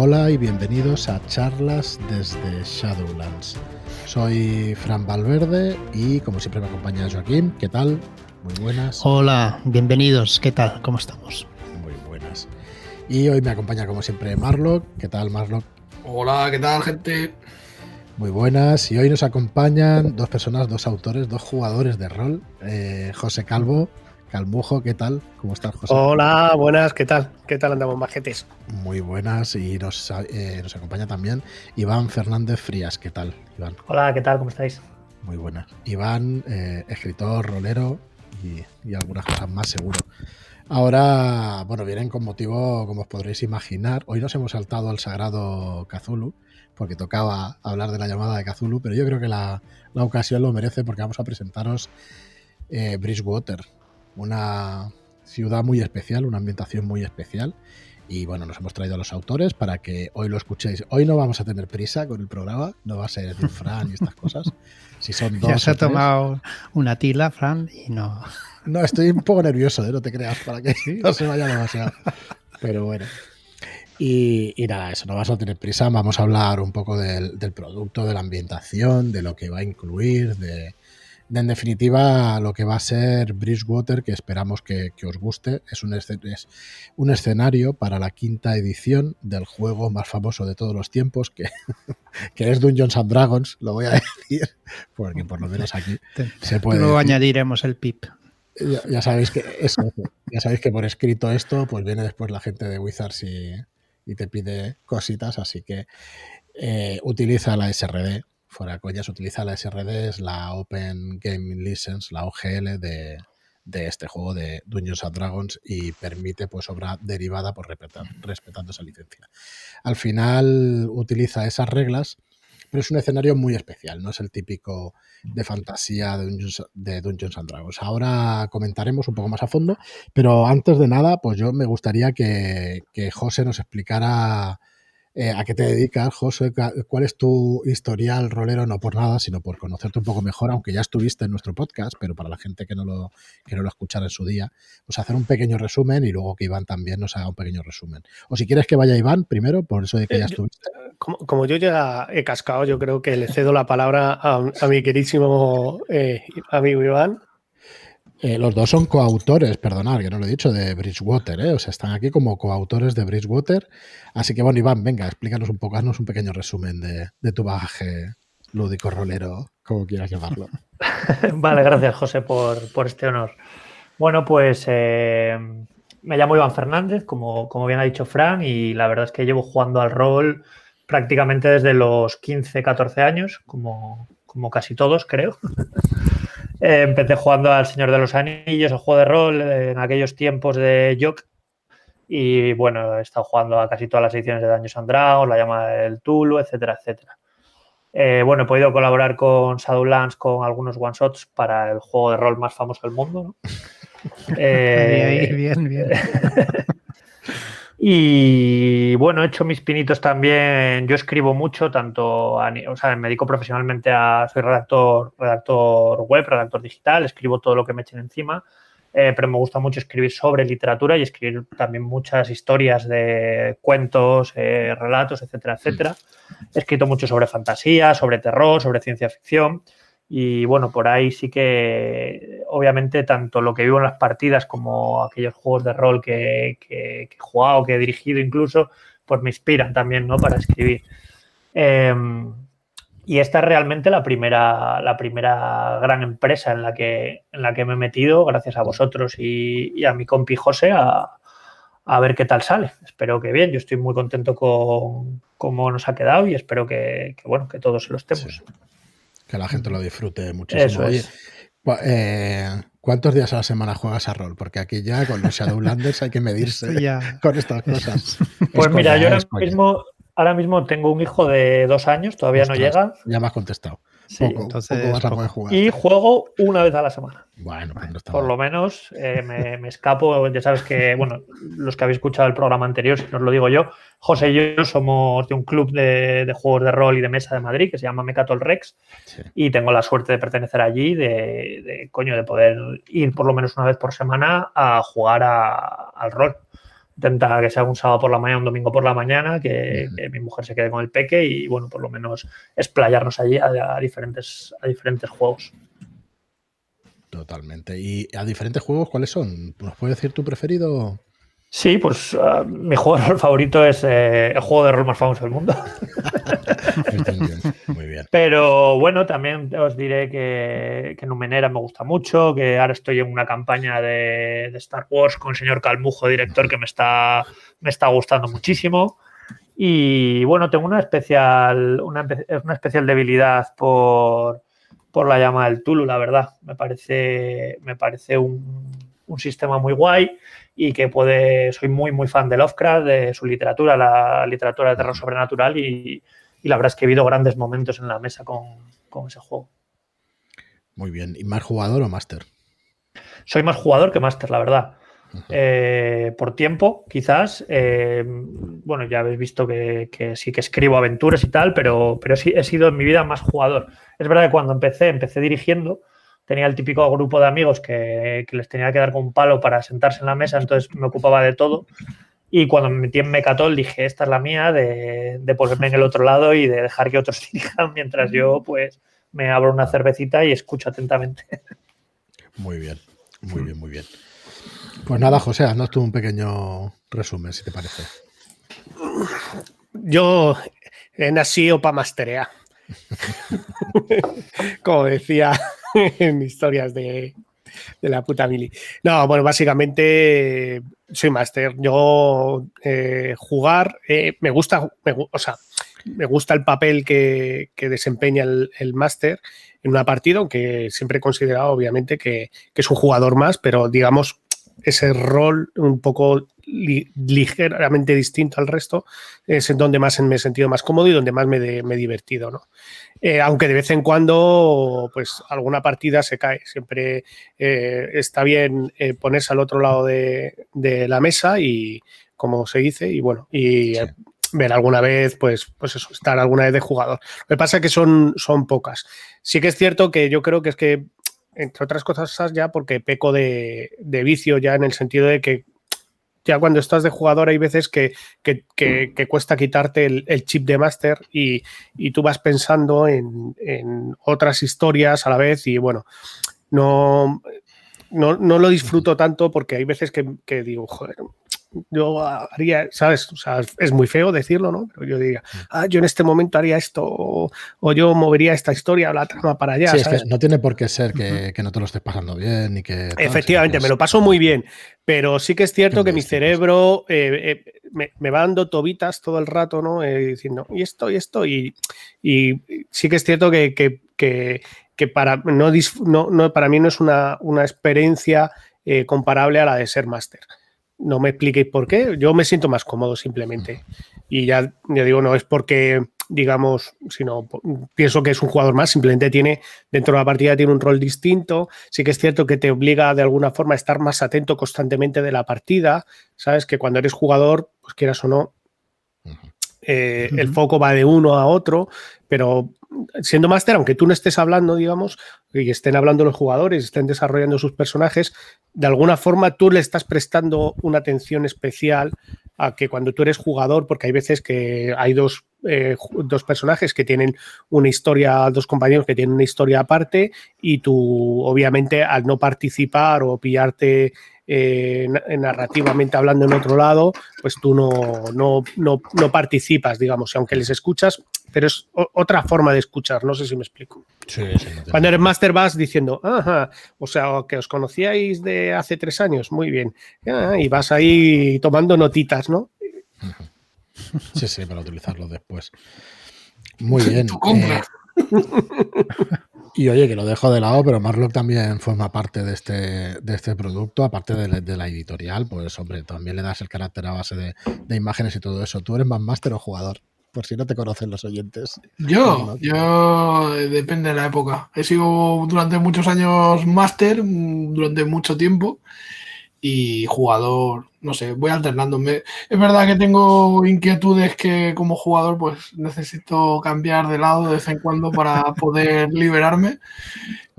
Hola y bienvenidos a charlas desde Shadowlands. Soy Fran Valverde y como siempre me acompaña Joaquín. ¿Qué tal? Muy buenas. Hola, bienvenidos. ¿Qué tal? ¿Cómo estamos? Muy buenas. Y hoy me acompaña como siempre Marlock. ¿Qué tal Marlock? Hola, ¿qué tal gente? Muy buenas. Y hoy nos acompañan dos personas, dos autores, dos jugadores de rol. Eh, José Calvo Calmujo, ¿qué tal? ¿Cómo estás, José? Hola, buenas, ¿qué tal? ¿Qué tal andamos, majetes? Muy buenas y nos, eh, nos acompaña también Iván Fernández Frías, ¿qué tal, Iván? Hola, ¿qué tal? ¿Cómo estáis? Muy buenas. Iván, eh, escritor, rolero y, y, algunas cosas más seguro. Ahora, bueno, vienen con motivo, como os podréis imaginar. Hoy nos hemos saltado al sagrado Cthulhu, porque tocaba hablar de la llamada de Cthulhu, pero yo creo que la, la ocasión lo merece porque vamos a presentaros eh, Bridgewater, una ciudad muy especial, una ambientación muy especial. Y bueno, nos hemos traído a los autores para que hoy lo escuchéis. Hoy no vamos a tener prisa con el programa, no va a ser de Fran y estas cosas. Si son dos ya se ha tomado una tila, Fran, y no. No, estoy un poco nervioso, ¿eh? no te creas, para que no se vaya demasiado. Pero bueno. Y, y, nada, eso, no vas a tener prisa. Vamos a hablar un poco del, del producto, de la ambientación, de lo que va a incluir, de, en definitiva, lo que va a ser Bridgewater, que esperamos que, que os guste, es un, es un, escenario para la quinta edición del juego más famoso de todos los tiempos, que, que es Dungeons and Dragons, lo voy a decir, porque por lo menos aquí se puede. Luego añadiremos el PIP. Ya, ya, sabéis que eso, ya sabéis que por escrito esto, pues viene después la gente de Wizards y, y te pide cositas, así que eh, utiliza la SRD fuera coñas, utiliza la SRD, es la Open Gaming License, la OGL de, de este juego de Dungeons and Dragons y permite pues obra derivada por respetar, respetando esa licencia. Al final utiliza esas reglas, pero es un escenario muy especial, no es el típico de fantasía de Dungeons, de Dungeons and Dragons. Ahora comentaremos un poco más a fondo, pero antes de nada, pues yo me gustaría que, que José nos explicara eh, a qué te dedicas, José, cuál es tu historial rolero, no por nada, sino por conocerte un poco mejor, aunque ya estuviste en nuestro podcast, pero para la gente que no lo, que no lo escuchara en su día, pues hacer un pequeño resumen y luego que Iván también nos haga un pequeño resumen. O si quieres que vaya Iván primero, por eso de que ya estuviste. Como, como yo ya he cascado, yo creo que le cedo la palabra a, a mi queridísimo eh, amigo Iván. Eh, los dos son coautores, perdonad, que no lo he dicho, de Bridgewater, ¿eh? O sea, están aquí como coautores de Bridgewater. Así que, bueno, Iván, venga, explícanos un poco, haznos un pequeño resumen de, tu bagaje lúdico rolero, como quieras llamarlo. vale, gracias, José, por, por este honor. Bueno, pues eh, me llamo Iván Fernández, como, como bien ha dicho Fran, y la verdad es que llevo jugando al rol prácticamente desde los 15, 14 años, como, como casi todos, creo. Eh, empecé jugando al Señor de los Anillos, el juego de rol, eh, en aquellos tiempos de Jock. Y bueno, he estado jugando a casi todas las ediciones de Daños and Dragons, la llama del Tulu, etcétera, etcétera. Eh, bueno, he podido colaborar con Shadowlands con algunos one-shots para el juego de rol más famoso del mundo. ¿no? eh, bien, bien. Y bueno, he hecho mis pinitos también. Yo escribo mucho, tanto, a, o sea, me dedico profesionalmente a, soy redactor, redactor web, redactor digital, escribo todo lo que me echen encima, eh, pero me gusta mucho escribir sobre literatura y escribir también muchas historias de cuentos, eh, relatos, etcétera, etcétera. He escrito mucho sobre fantasía, sobre terror, sobre ciencia ficción. Y bueno, por ahí sí que, obviamente, tanto lo que vivo en las partidas como aquellos juegos de rol que, he jugado, que he dirigido incluso, pues me inspiran también, ¿no? Para escribir. Eh, y esta es realmente la primera, la primera gran empresa en la, que, en la que me he metido, gracias a vosotros y, a mi compi José, a, ver qué tal sale. Espero que bien. Yo estoy muy contento con cómo nos ha quedado y espero que, bueno, que todos lo estemos. Sí que la gente lo disfrute muchísimo. Eso Oye, es. eh, ¿cuántos días a la semana juegas a rol? Porque aquí ya con los Shadowlanders hay que medirse ya. con estas cosas. Pues Es mira, coña, yo ahora mismo, ahora mismo tengo un hijo de dos años, todavía no llega, Ya me has contestado. Sí, poco, entonces poco vas a poco. poder jugar. y juego una vez a la semana. Bueno, pues no está Por mal. lo menos eh, me, me escapo. Ya sabes que, bueno, los que habéis escuchado el programa anterior, si no os lo digo yo, José y yo somos de un club de, de juegos de rol y de mesa de Madrid que se llama Mecatol Rex Sí. y tengo la suerte de pertenecer allí, de, de, coño, de poder ir por lo menos una vez por semana a jugar a- al rol. Intenta que sea un sábado por la mañana, un domingo por la mañana, que, mi mujer se quede con el peque y, bueno, por lo menos explayarnos allí a, diferentes, a diferentes juegos. Totalmente. ¿Y a diferentes juegos cuáles son? ¿Nos puedes decir tu preferido? Sí, pues uh, mi juego de rol favorito es eh, el juego de rol más famoso del mundo. Muy bien. Pero bueno, también os diré que, que, Numenera me gusta mucho, que ahora estoy en una campaña de, Star Wars con el señor Calmujo, director, que me está, me está gustando muchísimo. Y bueno, tengo una especial, una, una especial debilidad por, por la llama del Tulu, la verdad. Me parece, me parece un, un sistema muy guay y que puede, soy muy, muy fan de Lovecraft, de su literatura, la literatura de terror sobrenatural y, la verdad es que he vivido grandes momentos en la mesa con, ese juego. Muy bien. ¿Y más jugador o máster? Soy más jugador que máster, la verdad. Eh, por tiempo, quizás. Eh, bueno, ya habéis visto que, sí que escribo aventuras y tal, pero, pero sí he sido en mi vida más jugador. Es verdad que cuando empecé, empecé dirigiendo, tenía el típico grupo de amigos que, les tenía que dar con un palo para sentarse en la mesa, entonces me ocupaba de todo. Y cuando me metí en Mecatol dije, esta es la mía, de, ponerme en el otro lado y de dejar que otros dirijan mientras yo pues me abro una cervecita y escucho atentamente. Muy bien, muy bien, muy bien. Pues nada, José, haznos tú un pequeño resumen, si te parece. Yo he nacido para masterear. Como decía en historias de, la puta mili. No, bueno, básicamente soy máster. Yo eh, jugar, eh, me gusta, o sea, me gusta el papel que, desempeña el, máster en una partida, aunque siempre he considerado, obviamente, que, que, es un jugador más, pero digamos, ese rol un poco ligeramente distinto al resto, es en donde más me he sentido más cómodo y donde más me, he divertido, ¿no? Eh, aunque de vez en cuando, pues alguna partida se cae. Siempre eh, está bien eh, ponerse al otro lado de, la mesa y, como se dice, y bueno, y ver alguna vez, pues, pues eso, estar alguna vez de jugador. Lo que pasa es que son, son pocas. Sí que es cierto que yo creo que es que entre otras cosas ya porque peco de, de, vicio ya en el sentido de que ya cuando estás de jugador hay veces que, cuesta quitarte el, chip de máster y, tú vas pensando en, otras historias a la vez y bueno, no, no, lo disfruto tanto porque hay veces que, que digo, joder, yo haría, ¿sabes? O sea, es muy feo decirlo, ¿no? Pero yo diría, mm. ah, yo en este momento haría esto, o, yo movería esta historia o la trama para allá. Sí, es que no tiene por qué ser que, no te lo estés pasando bien ni que. Efectivamente, me lo paso muy bien, pero sí que es cierto que mi cerebro eh, eh, me, va dando tobitas todo el rato, ¿no? Eh, diciendo, y esto, y esto, y, sí que es cierto que, que, para, no, no, para mí no es una, una experiencia comparable a la de ser máster no me expliquéis por qué, yo me siento más cómodo simplemente. Y ya, ya digo, no es porque, digamos, sino pienso que es un jugador más, simplemente tiene, dentro de la partida tiene un rol distinto, sí que es cierto que te obliga de alguna forma a estar más atento constantemente de la partida, sabes que cuando eres jugador, pues quieras o no, eh, el foco va de uno a otro, pero siendo máster, aunque tú no estés hablando, digamos, y estén hablando los jugadores, estén desarrollando sus personajes, de alguna forma tú le estás prestando una atención especial a que cuando tú eres jugador, porque hay veces que hay dos, eh, dos personajes que tienen una historia, dos compañeros que tienen una historia aparte, y tú, obviamente, al no participar o pillarte eh, narrativamente hablando en otro lado, pues tú no, no, no, no participas, digamos, aunque les escuchas, pero es otra forma de escuchar, no sé si me explico. Cuando eres máster vas diciendo, ajá, o sea, que os conocíais de hace tres años, muy bien, y vas ahí tomando notitas, ¿no? Sí, sí, para utilizarlo después. Muy bien. Eh, y oye, que lo dejo de lado, pero Marlock también forma parte de este, de este producto, aparte de, la editorial, pues hombre, también le das el carácter a base de, de imágenes y todo eso. ¿Tú eres más máster o jugador? por si no te conocen los oyentes. Yo, yo eh, depende de la época. He sido durante muchos años máster, mm, durante mucho tiempo, y jugador, no sé, voy alternándome. Es verdad que tengo inquietudes que como jugador pues necesito cambiar de lado de vez en cuando para poder liberarme.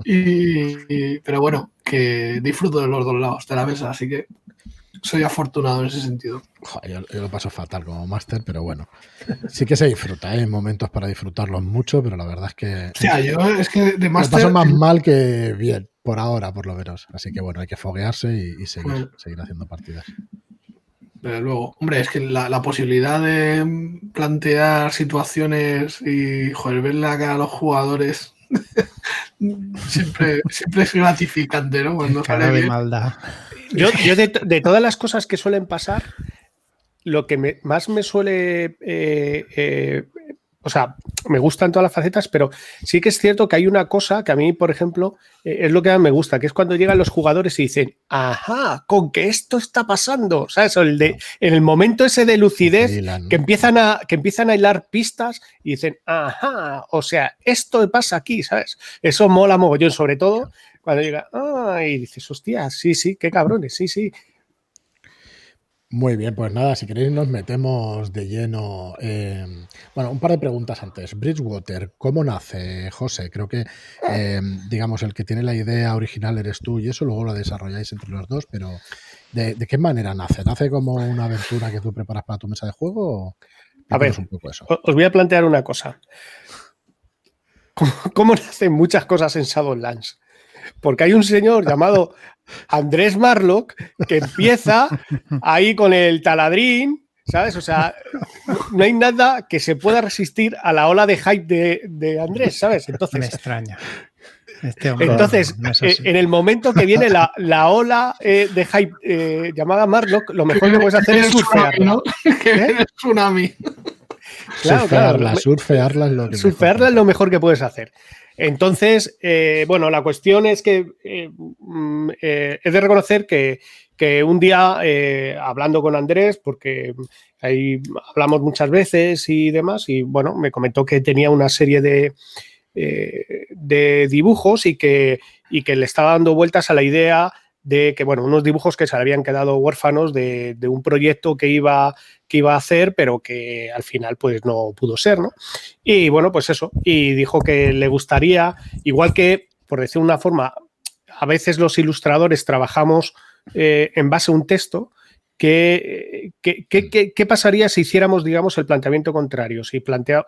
Y, pero bueno, que disfruto de los dos lados de la mesa, así que soy afortunado en ese sentido. yo, lo paso fatal como máster, pero bueno, sí que se disfruta, ¿eh? hay momentos para disfrutarlos mucho, pero la verdad es que... O sea, yo es que de máster... paso más mal que bien, por ahora por lo menos. Así que bueno, hay que foguearse y, seguir, seguir haciendo partidas. Pero luego, hombre, es que la, posibilidad de plantear situaciones y joder, verle la cara a los jugadores siempre, siempre es gratificante, ¿no? Cuando cara de maldad. Yo, de, todas las cosas que suelen pasar, lo que más me suele eh, eh, o sea, me gustan todas las facetas, pero sí que es cierto que hay una cosa que a mí, por ejemplo, eh, es lo que más me gusta, que es cuando llegan los jugadores y dicen, ajá, con que esto está pasando, ¿sabes? El de, en el momento ese de lucidez, que empiezan, a, que empiezan a hilar pistas y dicen, ajá, o sea, esto pasa aquí, ¿sabes? Eso mola mogollón, sobre todo cuando llega, ah, y dices, hostia, sí, sí, qué cabrones, sí, sí. Muy bien, pues nada, si queréis nos metemos de lleno. bueno, un par de preguntas antes. Bridgewater, ¿cómo nace, José? Creo que, em, digamos, el que tiene la idea original eres tú y eso luego lo desarrolláis entre los dos, pero ¿de, qué manera nace? ¿Nace como una aventura que tú preparas para tu mesa de juego? A ver, un poco eso? os voy a plantear una cosa. ¿Cómo, cómo nacen muchas cosas en Shadowlands? porque hay un señor llamado Andrés Marlock que empieza ahí con el taladrín, ¿sabes? O sea, no hay nada que se pueda resistir a la ola de hype de, Andrés, ¿sabes? Entonces, Me extraña. Este entonces, eh, en el momento que viene la, ola eh, de hype eh, llamada Marlock, lo mejor que puedes hacer es surfearla. ¿no? Que viene tsunami. Claro, surfearla, surfearla es lo que Surfearla es lo mejor que puedes hacer. Entonces, eh, bueno, la cuestión es que eh, mm, eh, de reconocer que, un día, hablando con Andrés, porque ahí hablamos muchas veces y demás, y bueno, me comentó que tenía una serie de, de dibujos y que, y que le estaba dando vueltas a la idea de que, bueno, unos dibujos que se habían quedado huérfanos de, un proyecto que iba, que iba a hacer, pero que al final pues no pudo ser, ¿no? Y bueno, pues eso, y dijo que le gustaría, igual que, por decir una forma, a veces los ilustradores trabajamos eh, en base a un texto, ¿Qué, qué, pasaría si hiciéramos, digamos, el planteamiento contrario? Si,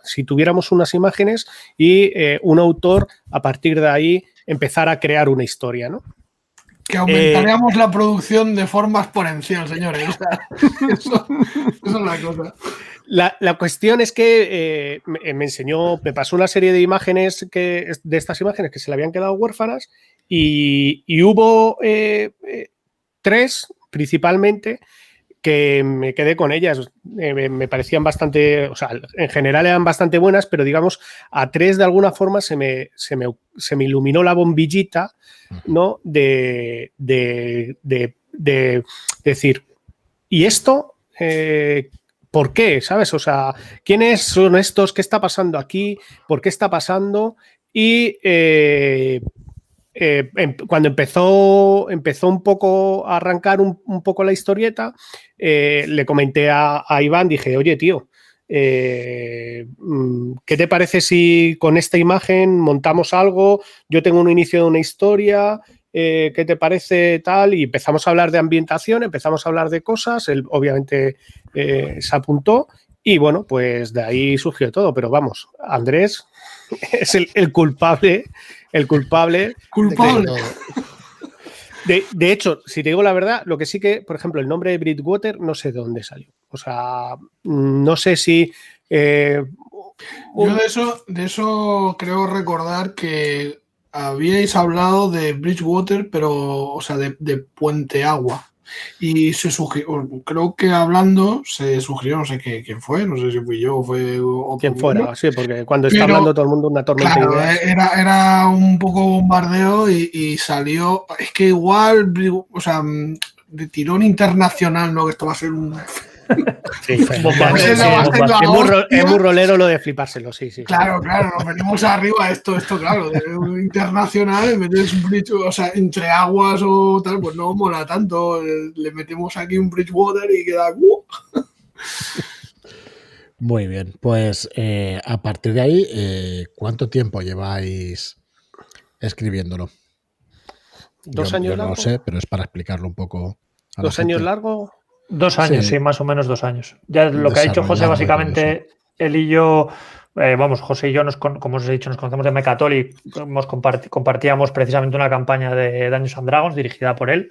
si tuviéramos unas imágenes y eh, un autor, a partir de ahí, empezara a crear una historia, ¿no? Que aumentaríamos la producción de forma exponencial, señores. eso, es la cosa. La, cuestión es que eh, me, enseñó, me pasó una serie de imágenes que, de estas imágenes que se le habían quedado huérfanas y, hubo eh, eh, tres principalmente que me quedé con ellas. me, parecían bastante, o sea, en general eran bastante buenas, pero digamos, a tres de alguna forma se me, se me, se me iluminó la bombillita ¿no? De, decir, ¿y esto? Eh, ¿Por qué? ¿Sabes? O sea, ¿quiénes son estos? ¿Qué está pasando aquí? ¿Por qué está pasando? Y eh, eh, em, cuando empezó, empezó un poco a arrancar un, poco la historieta, le comenté a, a, Iván, dije, oye, tío, eh, mm, ¿Qué te parece si con esta imagen montamos algo? Yo tengo un inicio de una historia, eh, ¿qué te parece tal? Y empezamos a hablar de ambientación, empezamos a hablar de cosas, él obviamente eh, se apuntó y bueno, pues de ahí surgió todo, pero vamos, Andrés es el, culpable, el culpable. Culpable. De, hecho, si te digo la verdad, lo que sí que, por ejemplo, el nombre de Bridgewater no sé de dónde salió. O sea, no sé si. Eh, Yo de eso, de eso creo recordar que habíais hablado de Bridgewater, pero, o sea, de, de Puente Agua. Y se sugirió, creo que hablando se sugirió, no sé qué, quién fue, no sé si fui yo o fue Quien fuera, sí, porque cuando está hablando todo el mundo una tormenta Era, era un poco bombardeo y, salió, es que igual, o sea, de tirón internacional, ¿no? Que esto va a ser un Sí, es, muy, rolero lo de flipárselo, sí, sí. Claro, claro, nos venimos arriba esto, esto, claro, de internacional, metes un bridge, o sea, entre aguas o tal, pues no mola tanto. Le metemos aquí un Bridgewater y queda. ¡uh! Muy bien, pues eh, a partir de ahí, eh, ¿cuánto tiempo lleváis escribiéndolo? Dos años. no lo sé, pero es para explicarlo un poco ¿Dos años largo? Dos años, sí. más o menos dos años. Ya lo que ha dicho José, básicamente, él y yo, eh, vamos, José y yo, nos, como os he dicho, nos conocemos de Mecatoli, hemos compartíamos precisamente una campaña de Dungeons and Dragons dirigida por él.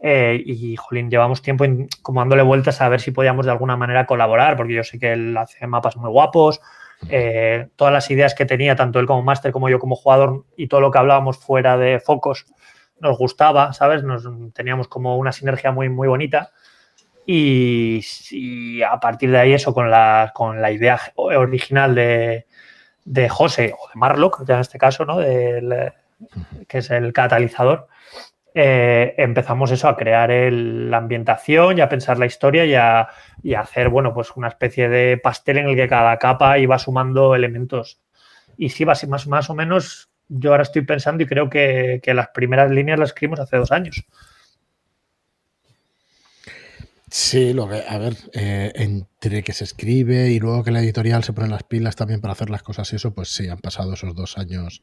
Eh, y, jolín, llevamos tiempo como dándole vueltas a ver si podíamos de alguna manera colaborar, porque yo sé que él hace mapas muy guapos. Eh, todas las ideas que tenía, tanto él como máster como yo como jugador, y todo lo que hablábamos fuera de focos, nos gustaba, ¿sabes? Nos teníamos como una sinergia muy, muy bonita. Y, a partir de ahí, eso con la, con la idea original de, de José o de Marlock, ya en este caso, ¿no? que es el catalizador, eh, empezamos eso a crear la ambientación y a pensar la historia y a, y hacer, bueno, pues una especie de pastel en el que cada capa iba sumando elementos. Y sí, más, más o menos, yo ahora estoy pensando y creo que, las primeras líneas las escribimos hace dos años. Sí, lo que, a ver, eh, entre que se escribe y luego que la editorial se pone las pilas también para hacer las cosas y eso, pues sí, han pasado esos dos años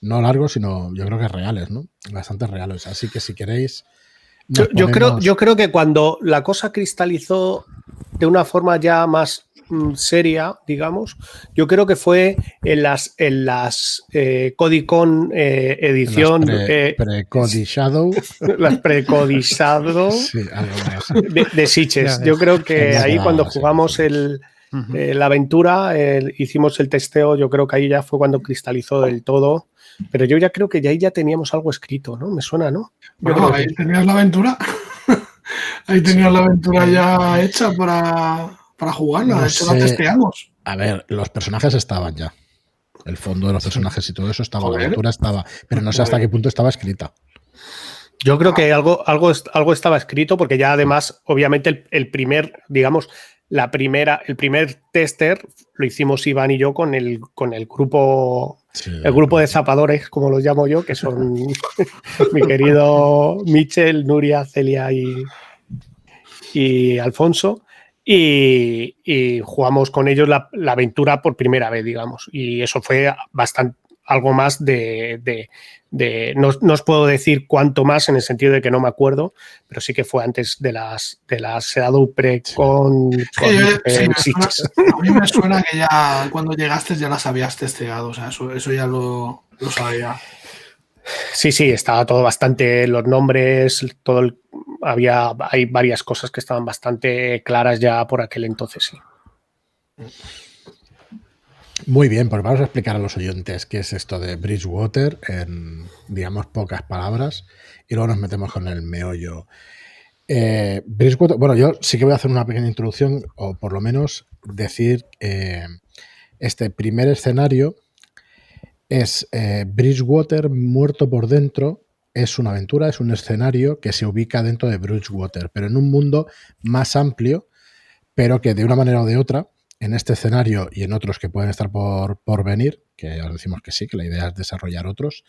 no largos, sino yo creo que reales, ¿no? Bastante reales. Así que si queréis. Yo, creo, yo creo que cuando la cosa cristalizó de una forma ya más seria, digamos, yo creo que fue en las, en las eh, Codicon eh, edición. Pre, eh, Shadow. las pre Shadow sí, de, de Siches. Yo creo que ahí cuando jugamos el. la aventura, hicimos el testeo, yo creo que ahí ya fue cuando cristalizó del todo pero yo ya creo que ya ahí ya teníamos algo escrito, ¿no? Me suena, ¿no? Bueno, ahí tenías la aventura. ahí tenías la aventura ya hecha para, para jugarla. de hecho, la testeamos. A ver, los personajes estaban ya. El fondo de los personajes y todo eso estaba, la aventura estaba. Pero no sé hasta qué punto estaba escrita. Yo creo que algo, algo, algo estaba escrito, porque ya además, obviamente, el primer, digamos, la primera, el primer tester lo hicimos Iván y yo con el, con el grupo, el grupo de zapadores, como los llamo yo, que son mi querido Michel, Nuria, Celia y, y Alfonso. Y, jugamos con ellos la, la, aventura por primera vez, digamos. Y eso fue bastante, algo más de, no, os puedo decir cuánto más en el sentido de que no me acuerdo, pero sí que fue antes de las de las pre con, a mí me suena que ya cuando llegaste ya las habías testeado, o sea, eso, ya lo, sabía. Sí, sí, estaba todo bastante, los nombres, todo había, hay varias cosas que estaban bastante claras ya por aquel entonces, sí. Muy bien, pues vamos a explicar a los oyentes qué es esto de Bridgewater en, digamos, pocas palabras y luego nos metemos con el meollo. Eh, Bridgewater, bueno, yo sí que voy a hacer una pequeña introducción o por lo menos decir eh, este primer escenario es eh, Bridgewater muerto por dentro. Es una aventura, es un escenario que se ubica dentro de Bridgewater, pero en un mundo más amplio, pero que de una manera o de otra en este escenario y en otros que pueden estar por, por venir, que ya decimos que sí, que la idea es desarrollar otros,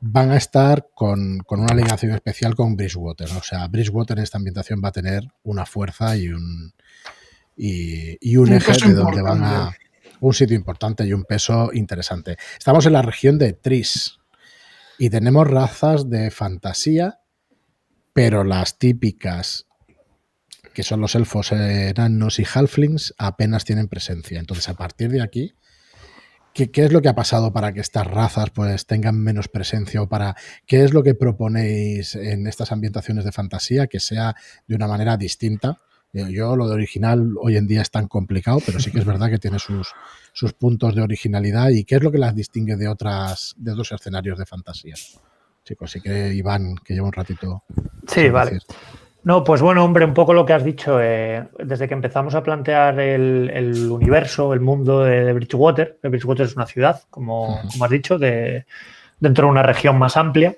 van a estar con, una ligación especial con Bridgewater. O sea, Bridgewater en esta ambientación va a tener una fuerza y un, y, un, eje de donde van a. Un sitio importante y un peso interesante. Estamos en la región de Tris y tenemos razas de fantasía, pero las típicas que son los elfos enanos y halflings, apenas tienen presencia. Entonces, a partir de aquí, ¿qué, es lo que ha pasado para que estas razas pues tengan menos presencia o para qué es lo que proponéis en estas ambientaciones de fantasía que sea de una manera distinta? Yo lo de original hoy en día es tan complicado, pero sí que es verdad que tiene sus, sus puntos de originalidad y qué es lo que las distingue de otras de otros escenarios de fantasía. Chicos, sí que Iván, que lleva un ratito. Sí, vale. No, pues bueno, hombre, un poco lo que has dicho. Eh, desde que empezamos a plantear el, universo, el mundo de, Bridgewater, Bridgewater es una ciudad, como, has dicho, de, dentro de una región más amplia,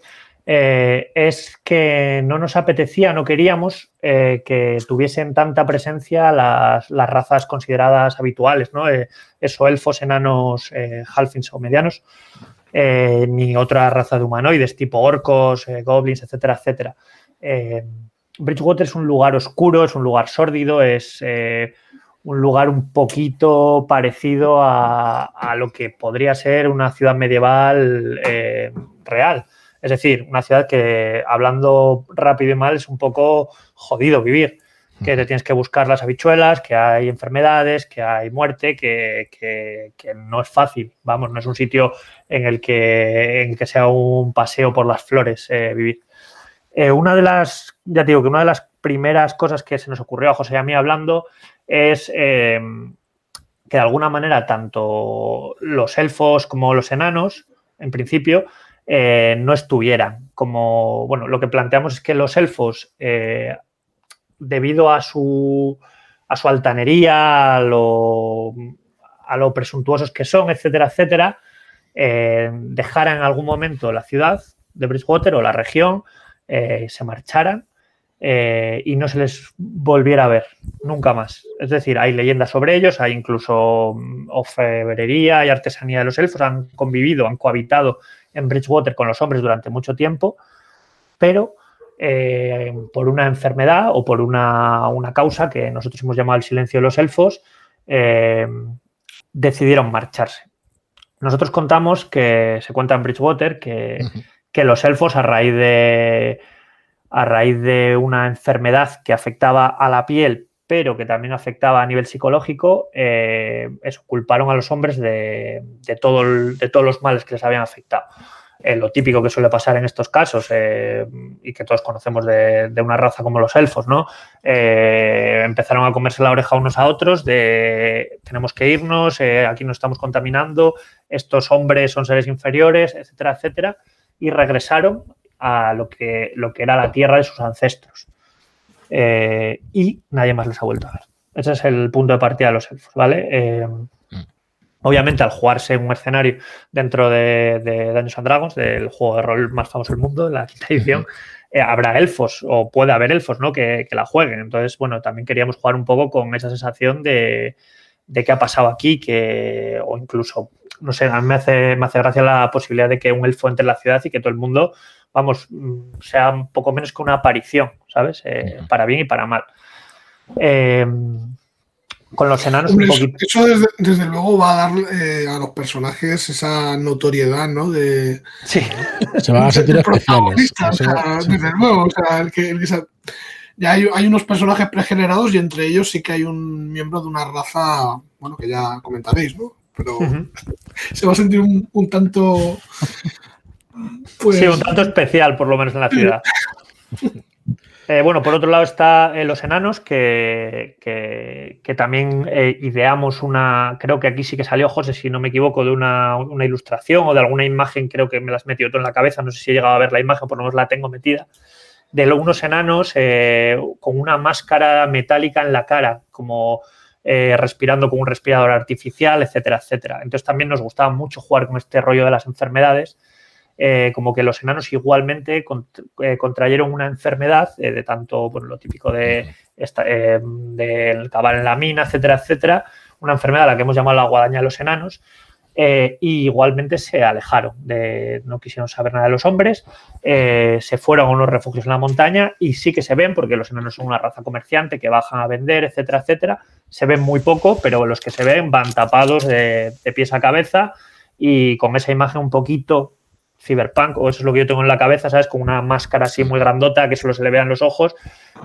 eh, es que no nos apetecía, no queríamos eh, que tuviesen tanta presencia las, razas consideradas habituales, ¿no? eso, elfos, enanos, halfings o medianos, ni otra raza de humanoides tipo orcos, goblins, etcétera, etcétera. Bridgewater es un lugar oscuro, es un lugar sórdido, es eh, un lugar un poquito parecido a, lo que podría ser una ciudad medieval eh, real. Es decir, una ciudad que, hablando rápido y mal, es un poco jodido vivir. Que te tienes que buscar las habichuelas, que hay enfermedades, que hay muerte, que, no es fácil. Vamos, no es un sitio en el que, en que sea un paseo por las flores eh, vivir. Eh, una de las, ya digo que una de las primeras cosas que se nos ocurrió a José y a mí hablando es eh, que de alguna manera tanto los elfos como los enanos, en principio, eh, no estuvieran. Como, bueno, lo que planteamos es que los elfos, eh, debido a su, a su altanería, a lo, a lo presuntuosos que son, etcétera, etcétera, eh, dejaran en algún momento la ciudad de Bridgewater o la región, se marcharan y no se les volviera a ver nunca más. Es decir, hay leyendas sobre ellos, hay incluso mm, orfebrería y artesanía de los elfos, han convivido, han cohabitado en Bridgewater con los hombres durante mucho tiempo, pero eh, por una enfermedad o por una, causa que nosotros hemos llamado el silencio de los elfos, eh, decidieron marcharse. Nosotros contamos que se cuenta en Bridgewater que, los elfos a raíz de a raíz de una enfermedad que afectaba a la piel, pero que también afectaba a nivel psicológico, eh, eso, culparon a los hombres de, todo de todos los males que les habían afectado. Eh, lo típico que suele pasar en estos casos eh, y que todos conocemos de, una raza como los elfos, ¿no? empezaron a comerse la oreja unos a otros de tenemos que irnos, aquí nos estamos contaminando, estos hombres son seres inferiores, etcétera, etcétera, y regresaron a lo que era la tierra de sus ancestros. Eh, y nadie más les ha vuelto a ver. Ese es el punto de partida de los elfos, ¿vale? Eh, mm. obviamente, al jugarse un mercenario dentro de, de Dungeons and Dragons, del juego de rol más famoso del mundo, la quinta edición, eh, habrá elfos o puede haber elfos, ¿no? Que, la jueguen. Entonces, bueno, también queríamos jugar un poco con esa sensación de, de qué ha pasado aquí, que, o incluso, no sé, a mí me hace, me hace gracia la posibilidad de que un elfo entre en la ciudad y que todo el mundo vamos, sea un poco menos que una aparición, ¿sabes? Eh, para bien y para mal. Eh, con los enanos un poquito. Eso desde, luego va a dar eh, a los personajes esa notoriedad, ¿no? De, sí. Se van a sentir especiales. desde luego, o sea, el que, ya hay, hay, unos personajes pregenerados y entre ellos sí que hay un miembro de una raza, bueno, que ya comentaréis, ¿no? Pero se va a sentir un tanto pues... Sí, un tanto especial, por lo menos en la ciudad. Eh, bueno, por otro lado está eh, Los Enanos, que, que, también eh, ideamos una, creo que aquí sí que salió José, si no me equivoco, de una, ilustración o de alguna imagen, creo que me las metió todo en la cabeza, no sé si he llegado a ver la imagen, por lo menos la tengo metida, de unos enanos con una máscara metálica en la cara, como respirando con un respirador artificial, etcétera, etcétera. Entonces también nos gustaba mucho jugar con este rollo de las enfermedades eh, como que los enanos igualmente eh, contrayeron una enfermedad eh, de tanto, bueno, lo típico de, del cavar en la mina, etcétera, etcétera, una enfermedad a la que hemos llamado la guadaña de los enanos, y igualmente se alejaron, de, no quisieron saber nada de los hombres, se fueron a unos refugios en la montaña y sí que se ven, porque los enanos son una raza comerciante que bajan a vender, etcétera, etcétera, se ven muy poco, pero los que se ven van tapados de, de pies a cabeza y con esa imagen un poquito cyberpunk, o eso es lo que yo tengo en la cabeza, ¿sabes? Con una máscara así muy grandota que solo se le vean los ojos,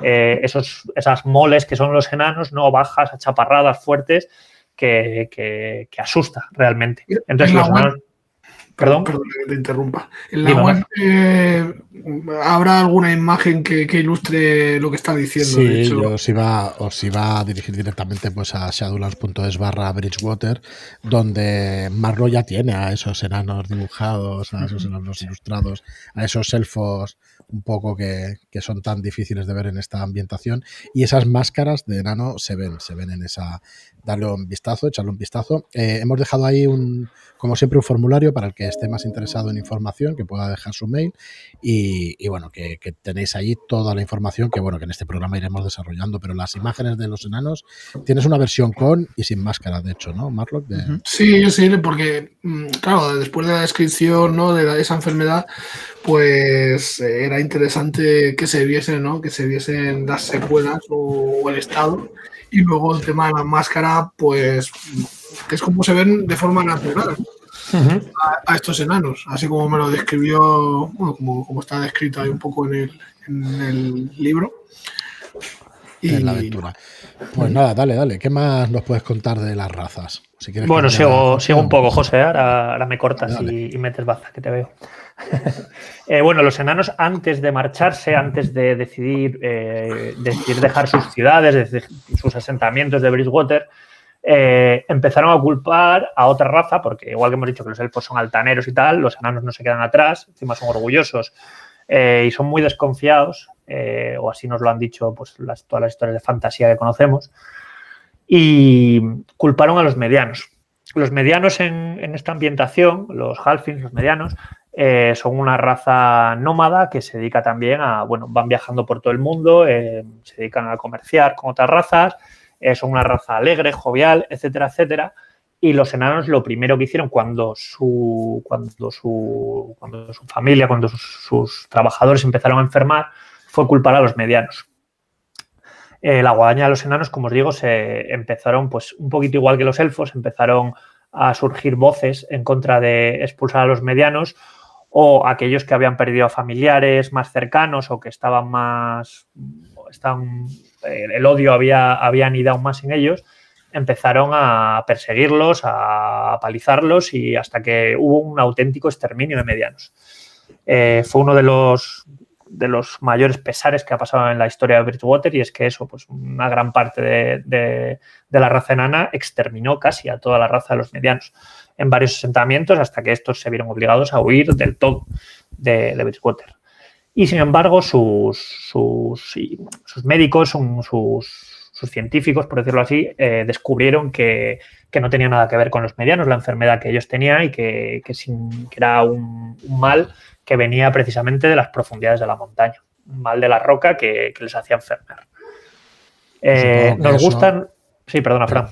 eh, esos, esas moles que son los enanos, no bajas, achaparradas, fuertes, que, que, asusta realmente. Entonces, los enanos, Perdón. Perdón que te interrumpa. En la web eh, habrá alguna imagen que, ilustre lo que está diciendo. Sí, yo os iba, os iba a dirigir directamente pues a shadowlands.es barra Bridgewater, donde Marlo ya tiene a esos enanos dibujados, a esos enanos ilustrados, a esos elfos un poco que, que, son tan difíciles de ver en esta ambientación. Y esas máscaras de enano se ven, se ven en esa. Darle un vistazo, echarle un vistazo. Eh, hemos dejado ahí un, como siempre, un formulario para el que esté más interesado en información, que pueda dejar su mail. Y, bueno, que, tenéis ahí toda la información que bueno, que en este programa iremos desarrollando. Pero las imágenes de los enanos, tienes una versión con y sin máscara, de hecho, ¿no, Marlock? De... Sí, sí, porque, mm, claro, después de la descripción ¿no? de esa enfermedad, pues eh, era interesante que se viesen, ¿no? Que se viesen las secuelas o, el estado. Y luego el tema de la máscara, pues que es como se ven de forma natural. a, estos enanos, así como me lo describió, bueno, como, está descrito ahí un poco en el, en el libro. Y... En la aventura. Pues nada, dale, dale. ¿Qué más nos puedes contar de las razas? bueno, sigo, sigo, un poco, José. Ahora, me cortas y, metes baza, que te veo. Eh, bueno, los enanos, antes de marcharse, antes de decidir, eh, decidir dejar sus ciudades, sus asentamientos de Bridgewater, eh, empezaron a culpar a otra raza, porque igual que hemos dicho que los elfos son altaneros y tal, los enanos no se quedan atrás, encima son orgullosos y son muy desconfiados, o así nos lo han dicho pues, todas las historias de fantasía que conocemos y culparon a los medianos. Los medianos en, esta ambientación, los halfings, los medianos, eh, son una raza nómada que se dedica también a, bueno, van viajando por todo el mundo, eh, se dedican a comerciar con otras razas, eh, son una raza alegre, jovial, etcétera, etcétera. Y los enanos lo primero que hicieron cuando su, cuando su, cuando su familia, cuando sus trabajadores empezaron a enfermar, fue culpar a los medianos. Eh, la guadaña de los enanos, como os digo, se empezaron, pues un poquito igual que los elfos, empezaron a surgir voces en contra de expulsar a los medianos o aquellos que habían perdido a familiares más cercanos o que estaban más, están, el odio había, había anidado más en ellos, empezaron a perseguirlos, a palizarlos y hasta que hubo un auténtico exterminio de medianos. Eh, fue uno de los, de los mayores pesares que ha pasado en la historia de Bridgewater y es que eso, pues una gran parte de, la raza enana exterminó casi a toda la raza de los medianos en varios asentamientos hasta que estos se vieron obligados a huir del todo de, Bridgewater. Y sin embargo, sus, sus, médicos, sus, científicos, por decirlo así, eh, descubrieron que, no tenía nada que ver con los medianos, la enfermedad que ellos tenían y que, sin, era un mal que venía precisamente de las profundidades de la montaña, un mal de la roca que, les hacía enfermar. Eh, nos gustan. Sí, perdona, Fran.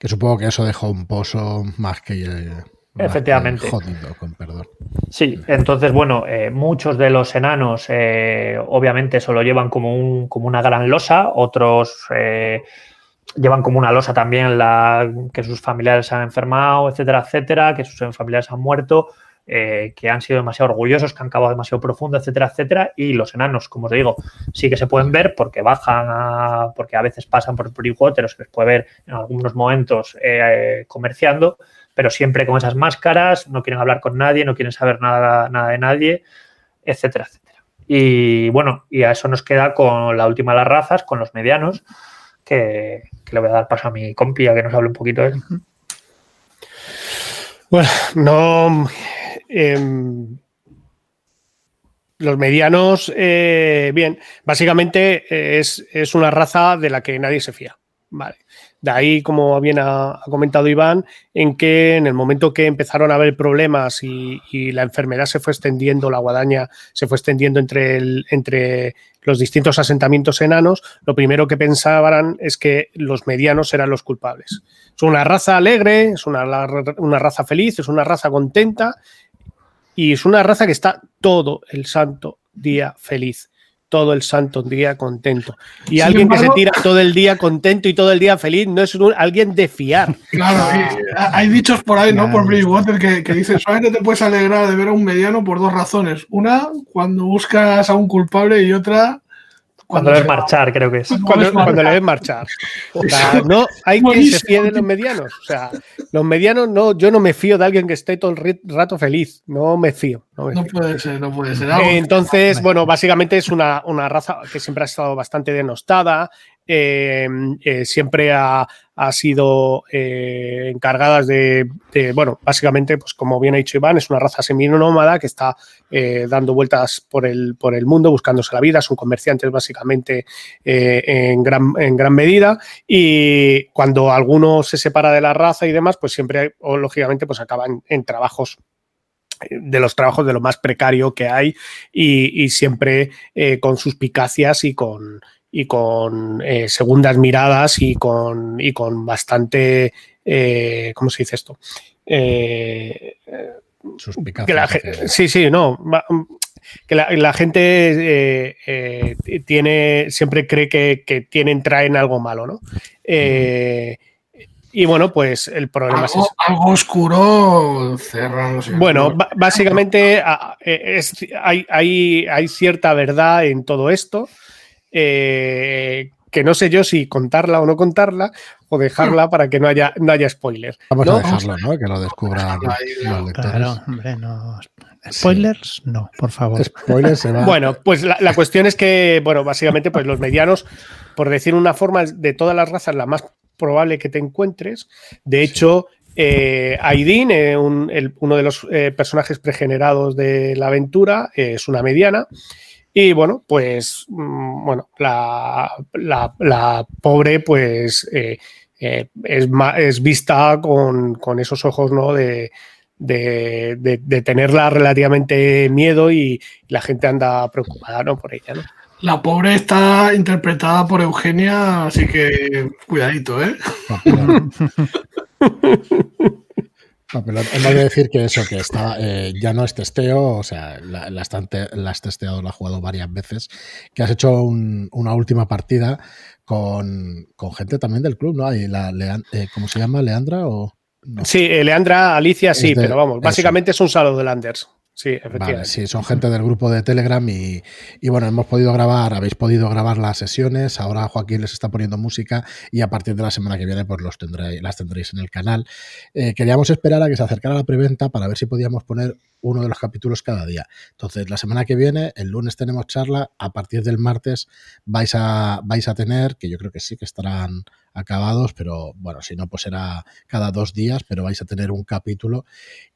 Que supongo que eso dejó un pozo más que. Efectivamente. jodido, con perdón. Sí, entonces, bueno, eh, muchos de los enanos eh, obviamente eso lo llevan como, un, como una gran losa, otros llevan como una losa también la, que sus familiares han enfermado, etcétera, etcétera, que sus familiares han muerto. Eh, que han sido demasiado orgullosos, que han cavado demasiado profundo, etcétera, etcétera. Y los enanos, como os digo, sí que se pueden ver porque bajan, porque a veces pasan por o se les puede ver en algunos momentos eh, comerciando, pero siempre con esas máscaras, no quieren hablar con nadie, no quieren saber nada, nada de nadie, etcétera, etcétera. Y bueno, y a eso nos queda con la última de las razas, con los medianos, que, le voy a dar paso a mi compi a que nos hable un poquito de él. Bueno, no, Em, los medianos, eh, bien, básicamente eh, es, una raza de la que nadie se fía. Vale. De ahí, como bien ha, comentado Iván, en que en el momento que empezaron a haber problemas y, la enfermedad se fue extendiendo, la guadaña se fue extendiendo entre, entre los distintos asentamientos enanos, lo primero que pensaban es que los medianos eran los culpables. Es una raza alegre, es una, una raza feliz, es una raza contenta y es una raza que está todo el santo día feliz, todo el santo día contento. Y alguien que se tira todo el día contento y todo el día feliz no es alguien de fiar. Claro, hay, dichos por ahí, ¿no? Por Bridgewater que, que dicen, solamente te puedes alegrar de ver a un mediano por dos razones. Una, cuando buscas a un culpable y otra cuando, le ves marchar, creo que es. Cuando, le ves marchar. O sea, no hay quien se fíe de los medianos. O sea, los medianos, no, yo no me fío de alguien que esté todo el rato feliz. No me fío. No, puede ser, no puede ser. Entonces, bueno, básicamente es una, una, raza que siempre ha estado bastante denostada. Eh, eh, siempre ha, sido eh, encargadas de, bueno, básicamente, pues como bien ha dicho Iván, es una raza seminómada que está dando vueltas por el, por el mundo buscándose la vida, son comerciantes básicamente en, gran, en gran medida. Y cuando alguno se separa de la raza y demás, pues siempre, o, lógicamente, pues acaban en trabajos de los trabajos de lo más precario que hay y, siempre con suspicacias y con, y con eh, segundas miradas y con, y con bastante, eh, ¿cómo se dice esto? Eh, sí, sí, no. Que la, gente tiene, siempre cree que, que, tienen, traen algo malo, ¿no? y bueno, pues el problema algo, es algo oscuro cerrando. Bueno, básicamente hay, hay, hay, cierta verdad en todo esto. Eh, que no sé yo si contarla o no contarla, o dejarla para que no haya, no haya spoilers. Vamos a dejarlo, ¿no? Que lo descubran los lectores. Claro, hombre, no. Spoilers, no, por favor. Spoilers se va. Bueno, pues la, la, cuestión es que, bueno, básicamente, pues los medianos, por decir una forma, de todas las razas, la más probable que te encuentres. De hecho, eh, Aidin, eh, un, el, uno de los eh, personajes pregenerados de la aventura, es una mediana. Y bueno, pues, mm, bueno, la, la, la, pobre, pues, eh, es, es, vista con, con, esos ojos, ¿no? De, de, de, de, tenerla relativamente miedo y la gente anda preocupada, ¿no? Por ella, ¿no? La pobre está interpretada por Eugenia, así que cuidadito, ¿eh? Papelón. Hemos de decir que eso, que está, eh, ya no es testeo, o sea, la, la, la, has testeado, la has jugado varias veces, que has hecho un, una última partida con, con, gente también del club, ¿no? Hay la, eh, ¿Cómo se llama? ¿Leandra o...? No. Sí, eh, Leandra, Alicia, sí, de, pero vamos, básicamente eso. es un saldo de Landers. Sí, efectivamente. Vale, sí, son gente del grupo de Telegram y, bueno, hemos podido grabar, habéis podido grabar las sesiones, ahora Joaquín les está poniendo música y a partir de la semana que viene pues los tendréis, las tendréis en el canal. Eh, queríamos esperar a que se acercara la preventa para ver si podíamos poner uno de los capítulos cada día. Entonces, la semana que viene, el lunes tenemos charla, a partir del martes vais a, vais a tener, que yo creo que sí que estarán acabados, pero bueno, si no, pues será cada dos días, pero vais a tener un capítulo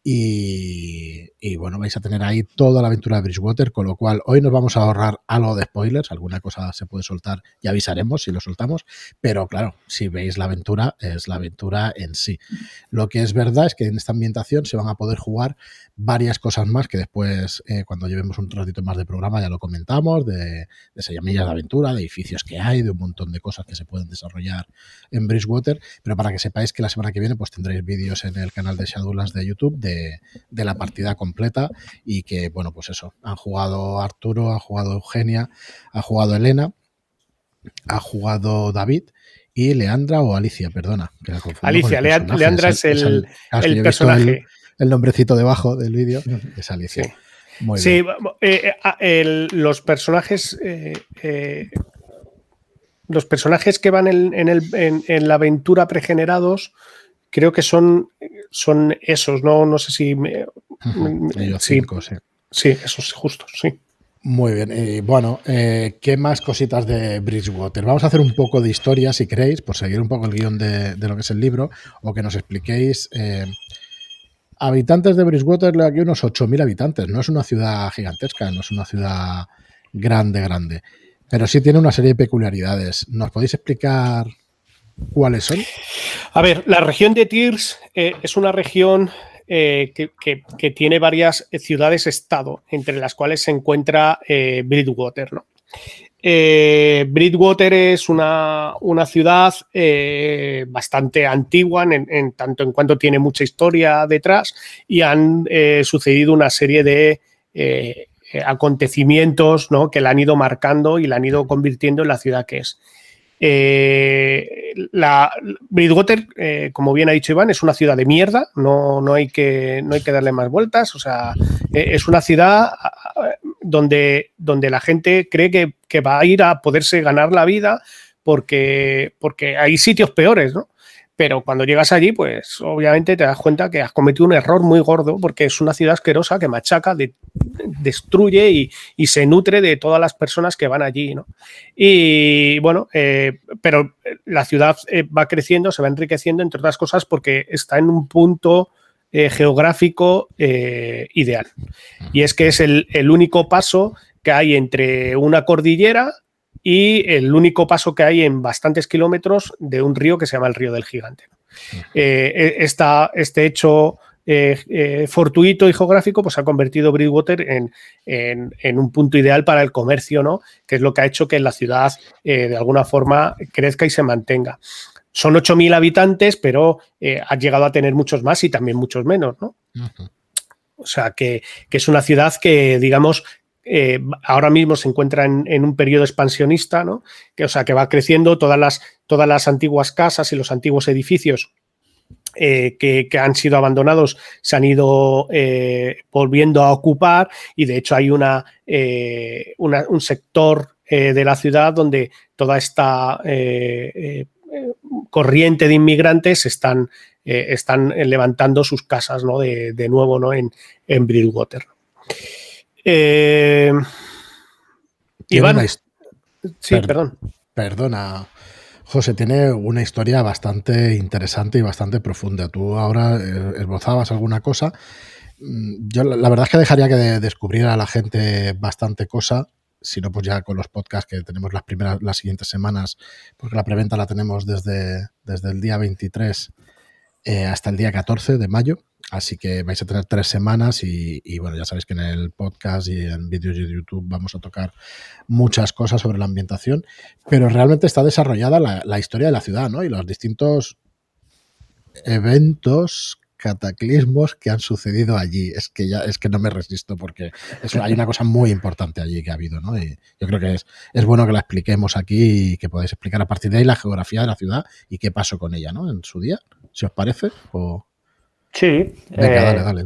y, y, bueno, vais a tener ahí toda la aventura de Bridgewater, con lo cual hoy nos vamos a ahorrar algo de spoilers, alguna cosa se puede soltar y avisaremos si lo soltamos, pero claro, si veis la aventura, es la aventura en sí. Lo que es verdad es que en esta ambientación se van a poder jugar varias cosas más que después, eh, cuando llevemos un ratito más de programa, ya lo comentamos, de, de sellamillas de aventura, de edificios que hay, de un montón de cosas que se pueden desarrollar en Bridgewater, pero para que sepáis que la semana que viene pues tendréis vídeos en el canal de Shadowlands de YouTube de, de, la partida completa y que, bueno, pues eso, han jugado Arturo, ha jugado Eugenia, ha jugado Elena, ha jugado David y Leandra o Alicia, perdona. Que la Alicia, Leandra es el, es el, es el, el personaje el nombrecito debajo del vídeo es Alicia. Sí, Muy sí eh, el, los personajes. Eh, eh, los personajes que van en, en, el, en, en, la aventura pregenerados, creo que son, son esos, ¿no? No sé si. Me, Ellos sí, cinco, sí. Sí, esos justos, sí. Muy bien. Eh, bueno, eh, ¿qué más cositas de Bridgewater? Vamos a hacer un poco de historia, si queréis, por seguir un poco el guion de, de lo que es el libro, o que nos expliquéis. Eh, Habitantes de Bridgewater, aquí unos 8.000 habitantes. No es una ciudad gigantesca, no es una ciudad grande, grande. Pero sí tiene una serie de peculiaridades. ¿Nos podéis explicar cuáles son? A ver, la región de Tiers eh, es una región eh, que, que, tiene varias ciudades-estado, entre las cuales se encuentra eh, Bridgewater. ¿no? Eh, Bridgewater es una, una ciudad eh, bastante antigua, en, tanto en cuanto tiene mucha historia detrás, y han eh, sucedido una serie de eh, acontecimientos ¿no? que la han ido marcando y la han ido convirtiendo en la ciudad que es. La Bridgewater, como bien ha dicho Iván, es una ciudad de mierda, no, no, hay, que, no hay que darle más vueltas, o sea, es una ciudad donde, donde la gente cree que, que, va a ir a poderse ganar la vida porque, porque hay sitios peores, ¿no? Pero cuando llegas allí, pues obviamente te das cuenta que has cometido un error muy gordo porque es una ciudad asquerosa que machaca, de, destruye y, y, se nutre de todas las personas que van allí, ¿no? Y bueno, eh, pero la ciudad eh, va creciendo, se va enriqueciendo, entre otras cosas, porque está en un punto eh, geográfico eh, ideal. Y es que es el, el único paso que hay entre una cordillera y el único paso que hay en bastantes kilómetros de un río que se llama el Río del Gigante. Eh, esta, este hecho eh, eh, fortuito y geográfico pues ha convertido Bridgewater en, en, en, un punto ideal para el comercio, ¿no? que es lo que ha hecho que la ciudad eh, de alguna forma crezca y se mantenga. Son 8.000 habitantes, pero eh, ha llegado a tener muchos más y también muchos menos. ¿no? Uh -huh. O sea, que, que, es una ciudad que, digamos, eh, ahora mismo se encuentra en, en, un periodo expansionista, ¿no? Que, o sea, que va creciendo todas las, todas las antiguas casas y los antiguos edificios eh, que, han sido abandonados se han ido eh, volviendo a ocupar y de hecho hay una, un sector de la ciudad donde toda esta corriente de inmigrantes están, están levantando sus casas ¿no? de, nuevo ¿no? en, en Bridgewater. Iván, sí, perdón. Perdona, José, tiene una historia bastante interesante y bastante profunda. Tú ahora eh, esbozabas alguna cosa. Mm, yo la verdad es que dejaría que descubriera a la gente bastante cosa, si no, pues ya con los podcasts que tenemos las primeras, las siguientes semanas, porque la preventa la tenemos desde, desde el día 23 eh, hasta el día 14 de mayo. Así que vais a tener tres semanas y, bueno, ya sabéis que en el podcast y en vídeos de YouTube vamos a tocar muchas cosas sobre la ambientación, pero realmente está desarrollada la, historia de la ciudad, ¿no? Y los distintos eventos cataclismos que han sucedido allí. Es que ya es que no me resisto porque hay una cosa muy importante allí que ha habido, ¿no? Y yo creo que es, es bueno que la expliquemos aquí y que podáis explicar a partir de ahí la geografía de la ciudad y qué pasó con ella, ¿no? En su día, si os parece. O... Sí. dale, dale,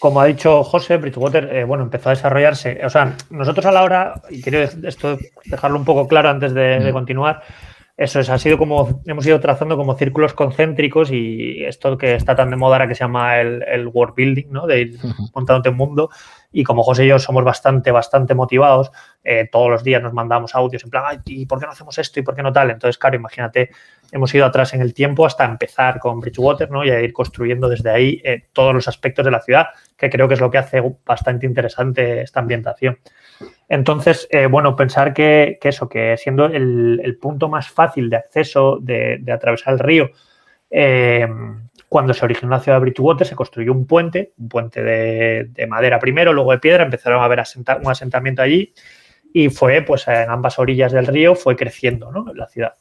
Como ha dicho José, Bridgewater, eh, bueno, empezó a desarrollarse. O sea, nosotros a la hora, y quiero esto dejarlo un poco claro antes de, mm. continuar, eso es, ha sido como, hemos ido trazando como círculos concéntricos y esto que está tan de moda ahora que se llama el, el world building, ¿no? De ir montándote un mundo. Y como José y yo somos bastante, bastante motivados, eh, todos los días nos mandamos audios en plan, Ay, ¿y por qué no hacemos esto y por qué no tal? Entonces, claro, imagínate hemos ido atrás en el tiempo hasta empezar con Bridgewater ¿no? y a ir construyendo desde ahí eh, todos los aspectos de la ciudad, que creo que es lo que hace bastante interesante esta ambientación. Entonces, eh, bueno, pensar que, eso, que siendo el, punto más fácil de acceso de, atravesar el río, eh, cuando se originó la ciudad de Bridgewater se construyó un puente, un puente de, madera primero, luego de piedra, empezaron a haber un asentamiento allí y fue, pues en ambas orillas del río fue creciendo ¿no? la ciudad.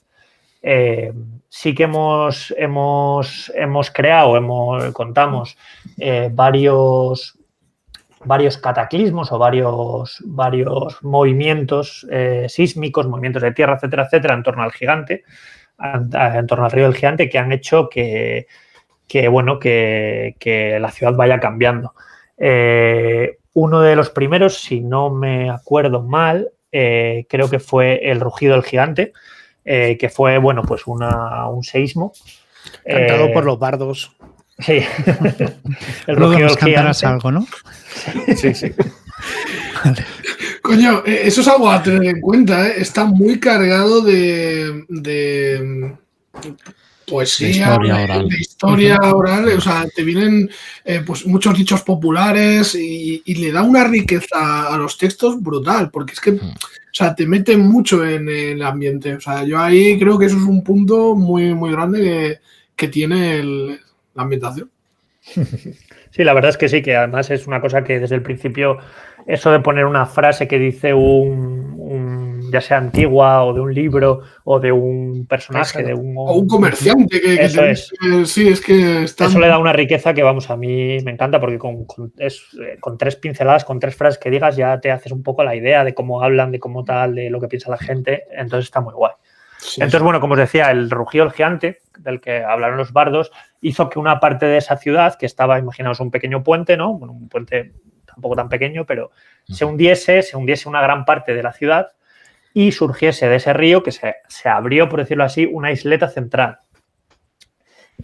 Eh, sí que hemos, hemos, hemos creado, hemos, contamos eh, varios, varios cataclismos o varios, varios movimientos eh, sísmicos, movimientos de tierra, etcétera, etcétera, en torno al gigante, en, torno al río del gigante, que han hecho que, bueno, que, que, la ciudad vaya cambiando. uno de los primeros, si no me acuerdo mal, creo que fue el rugido del gigante, eh, que fue, bueno, pues una, un seísmo. Cantado por eh, los bardos. Sí. el Luego nos cantarás algo, ¿no? Sí, sí. Coño, eh, eso es algo a tener en cuenta, ¿eh? Está muy cargado de, de poesía, historia oral. De historia oral. O sea, te vienen pues muchos dichos populares y, y, le da una riqueza a los textos brutal, porque es que. O sea, te mete mucho en el ambiente. O sea, yo ahí creo que eso es un punto muy, muy grande que, tiene la ambientación. Sí, la verdad es que sí, que además es una cosa que desde el principio, eso de poner una frase que dice un, ya sea antigua o de un libro o de un personaje, de un... O un comerciante que, eso es. sí, es que Eso le da una riqueza que, vamos, a mí me encanta porque con, es, eh, con tres pinceladas, con tres frases que digas, ya te haces un poco la idea de cómo hablan, de cómo tal, de lo que piensa la gente, entonces está muy guay. Entonces, bueno, como os decía, el rugido del gigante, del que hablaron los bardos, hizo que una parte de esa ciudad, que estaba, imaginaos, un pequeño puente, ¿no? Bueno, un puente tampoco tan pequeño, pero se hundiese, se hundiese una gran parte de la ciudad y surgiese de ese río que se, abrió, por decirlo así, una isleta central.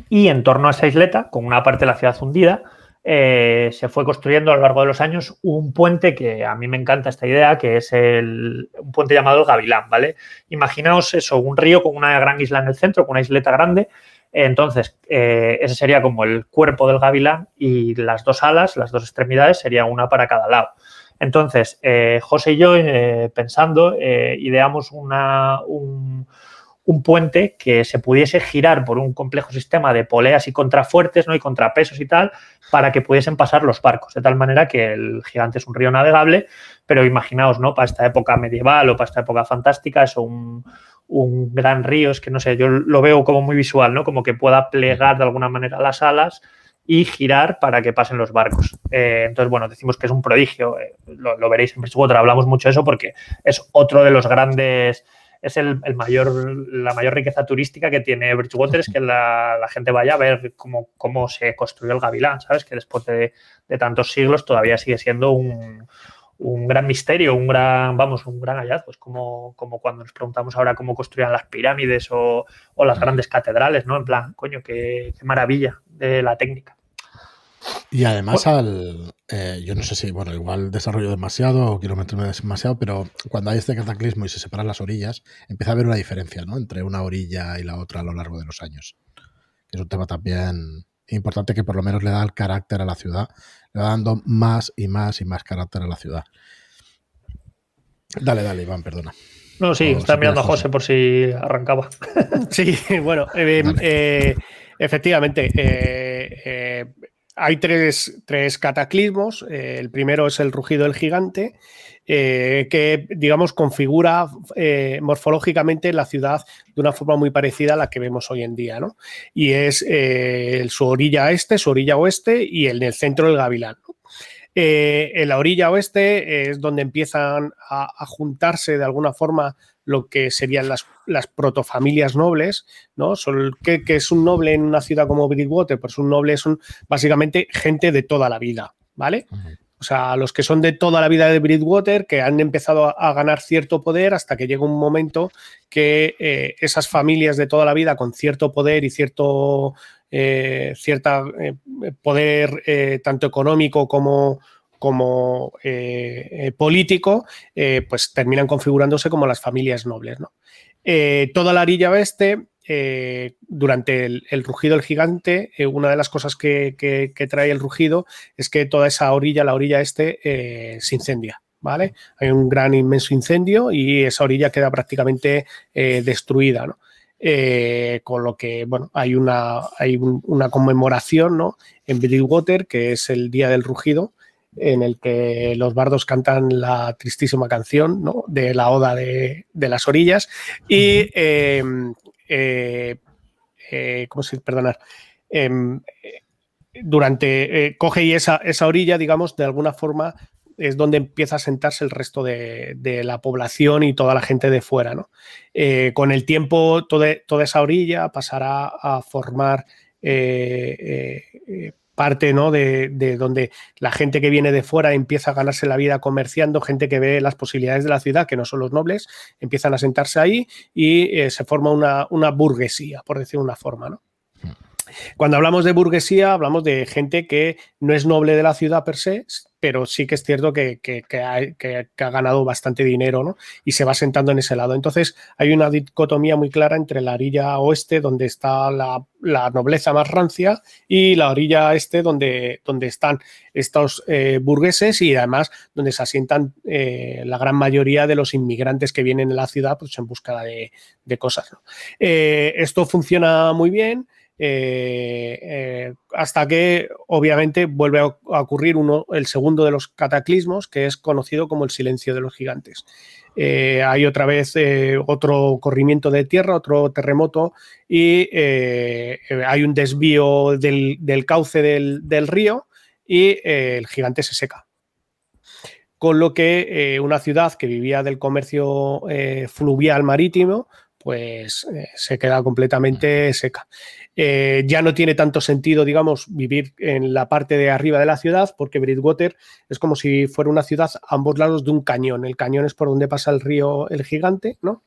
Y en torno a esa isleta, con una parte de la ciudad hundida, eh, se fue construyendo a lo largo de los años un puente que a mí me encanta esta idea, que es el, un puente llamado el Gavilán, ¿vale? Imaginaos eso, un río con una gran isla en el centro, con una isleta grande. Entonces, eh, ese sería como el cuerpo del gavilán y las dos alas, las dos extremidades, sería una para cada lado. Entonces, eh, José y yo, pensando, ideamos una, un, un puente que se pudiese girar por un complejo sistema de poleas y contrafuertes ¿no? y contrapesos y tal, para que pudiesen pasar los barcos, de tal manera que el gigante es un río navegable, pero imaginaos, ¿no? Para esta época medieval o para esta época fantástica, es un, gran río, es que no sé, yo lo veo como muy visual, ¿no? Como que pueda plegar de alguna manera las alas y girar para que pasen los barcos. Eh, entonces, bueno, decimos que es un prodigio, eh, lo, veréis en Bridgewater, hablamos mucho de eso porque es otro de los grandes es el, mayor, la mayor riqueza turística que tiene Bridgewater, es que la, gente vaya a ver cómo, cómo se construyó el Gavilán, ¿sabes? Que después de, tantos siglos todavía sigue siendo un, gran misterio, un gran, vamos, un gran hallazgo. Es como, como cuando nos preguntamos ahora cómo construían las pirámides o, las grandes catedrales, ¿no? En plan, coño, qué maravilla de la técnica. Y además al, eh, yo no sé si, bueno, igual desarrollo demasiado o quiero meterme demasiado, pero cuando hay este cataclismo y se separan las orillas, empieza a haber una diferencia, ¿no? Entre una orilla y la otra a lo largo de los años. Que es un tema también importante que por lo menos le da el carácter a la ciudad, le va dando más y más y más carácter a la ciudad. Dale, dale, Iván, perdona. No, sí, está mirando a José por si arrancaba. sí, bueno, eh, eh, efectivamente, hay tres, cataclismos. Eh, el primero es el rugido del gigante, eh, que, digamos, configura eh, morfológicamente la ciudad de una forma muy parecida a la que vemos hoy en día, ¿no? Y es su orilla este, su orilla oeste y en el centro el gavilán. en la orilla oeste es donde empiezan a juntarse de alguna forma lo que serían las, las protofamilias nobles, ¿no? ¿qué, es un noble en una ciudad como Bridgewater? Pues un noble son básicamente gente de toda la vida, ¿vale? O sea, los que son de toda la vida de Bridgewater, que han empezado a, ganar cierto poder hasta que llega un momento que eh, esas familias de toda la vida con cierto poder y cierto eh, cierta, eh, poder tanto económico como, como eh, eh, político, eh, pues terminan configurándose como las familias nobles. toda la orilla oeste, durante el, rugido del gigante, una de las cosas que, trae el rugido es que toda esa orilla, la orilla este, se incendia. ¿Vale? Hay un gran inmenso incendio y esa orilla queda prácticamente destruida. con lo que bueno, hay una, hay una conmemoración ¿no? en Bridgewater, que es el Día del Rugido, en el que los bardos cantan la tristísima canción de la oda de, las orillas y em, eh, eh, ¿cómo se perdonar? Em, durante eh, coge y esa, esa orilla, digamos, de alguna forma es donde empieza a sentarse el resto de, la población y toda la gente de fuera. ¿no? con el tiempo, toda, toda, esa orilla pasará a formar parte ¿no? de, donde la gente que viene de fuera empieza a ganarse la vida comerciando, gente que ve las posibilidades de la ciudad, que no son los nobles, empiezan a sentarse ahí y eh, se forma una, una, burguesía, por decir una forma. ¿no? Cuando hablamos de burguesía, hablamos de gente que no es noble de la ciudad per se, pero sí que es cierto que, ha, ganado bastante dinero ¿no? y se va sentando en ese lado. Entonces hay una dicotomía muy clara entre la orilla oeste, donde está la, nobleza más rancia, y la orilla este, donde, donde están estos eh, burgueses y además donde se asientan eh, la gran mayoría de los inmigrantes que vienen a la ciudad pues, en busca de, cosas. Eh, esto funciona muy bien. Eh, eh, hasta que obviamente vuelve a, ocurrir el segundo de los cataclismos, que es conocido como el silencio de los gigantes. Eh, hay otra vez otro corrimiento de tierra, otro terremoto y hay un desvío del, cauce del, del, río y el gigante se seca. Con lo que una ciudad que vivía del comercio fluvial marítimo, pues se queda completamente seca. Eh, ya no tiene tanto sentido, digamos, vivir en la parte de arriba de la ciudad, porque Bridgewater es como si fuera una ciudad a ambos lados de un cañón. El cañón es por donde pasa el río El Gigante, ¿no?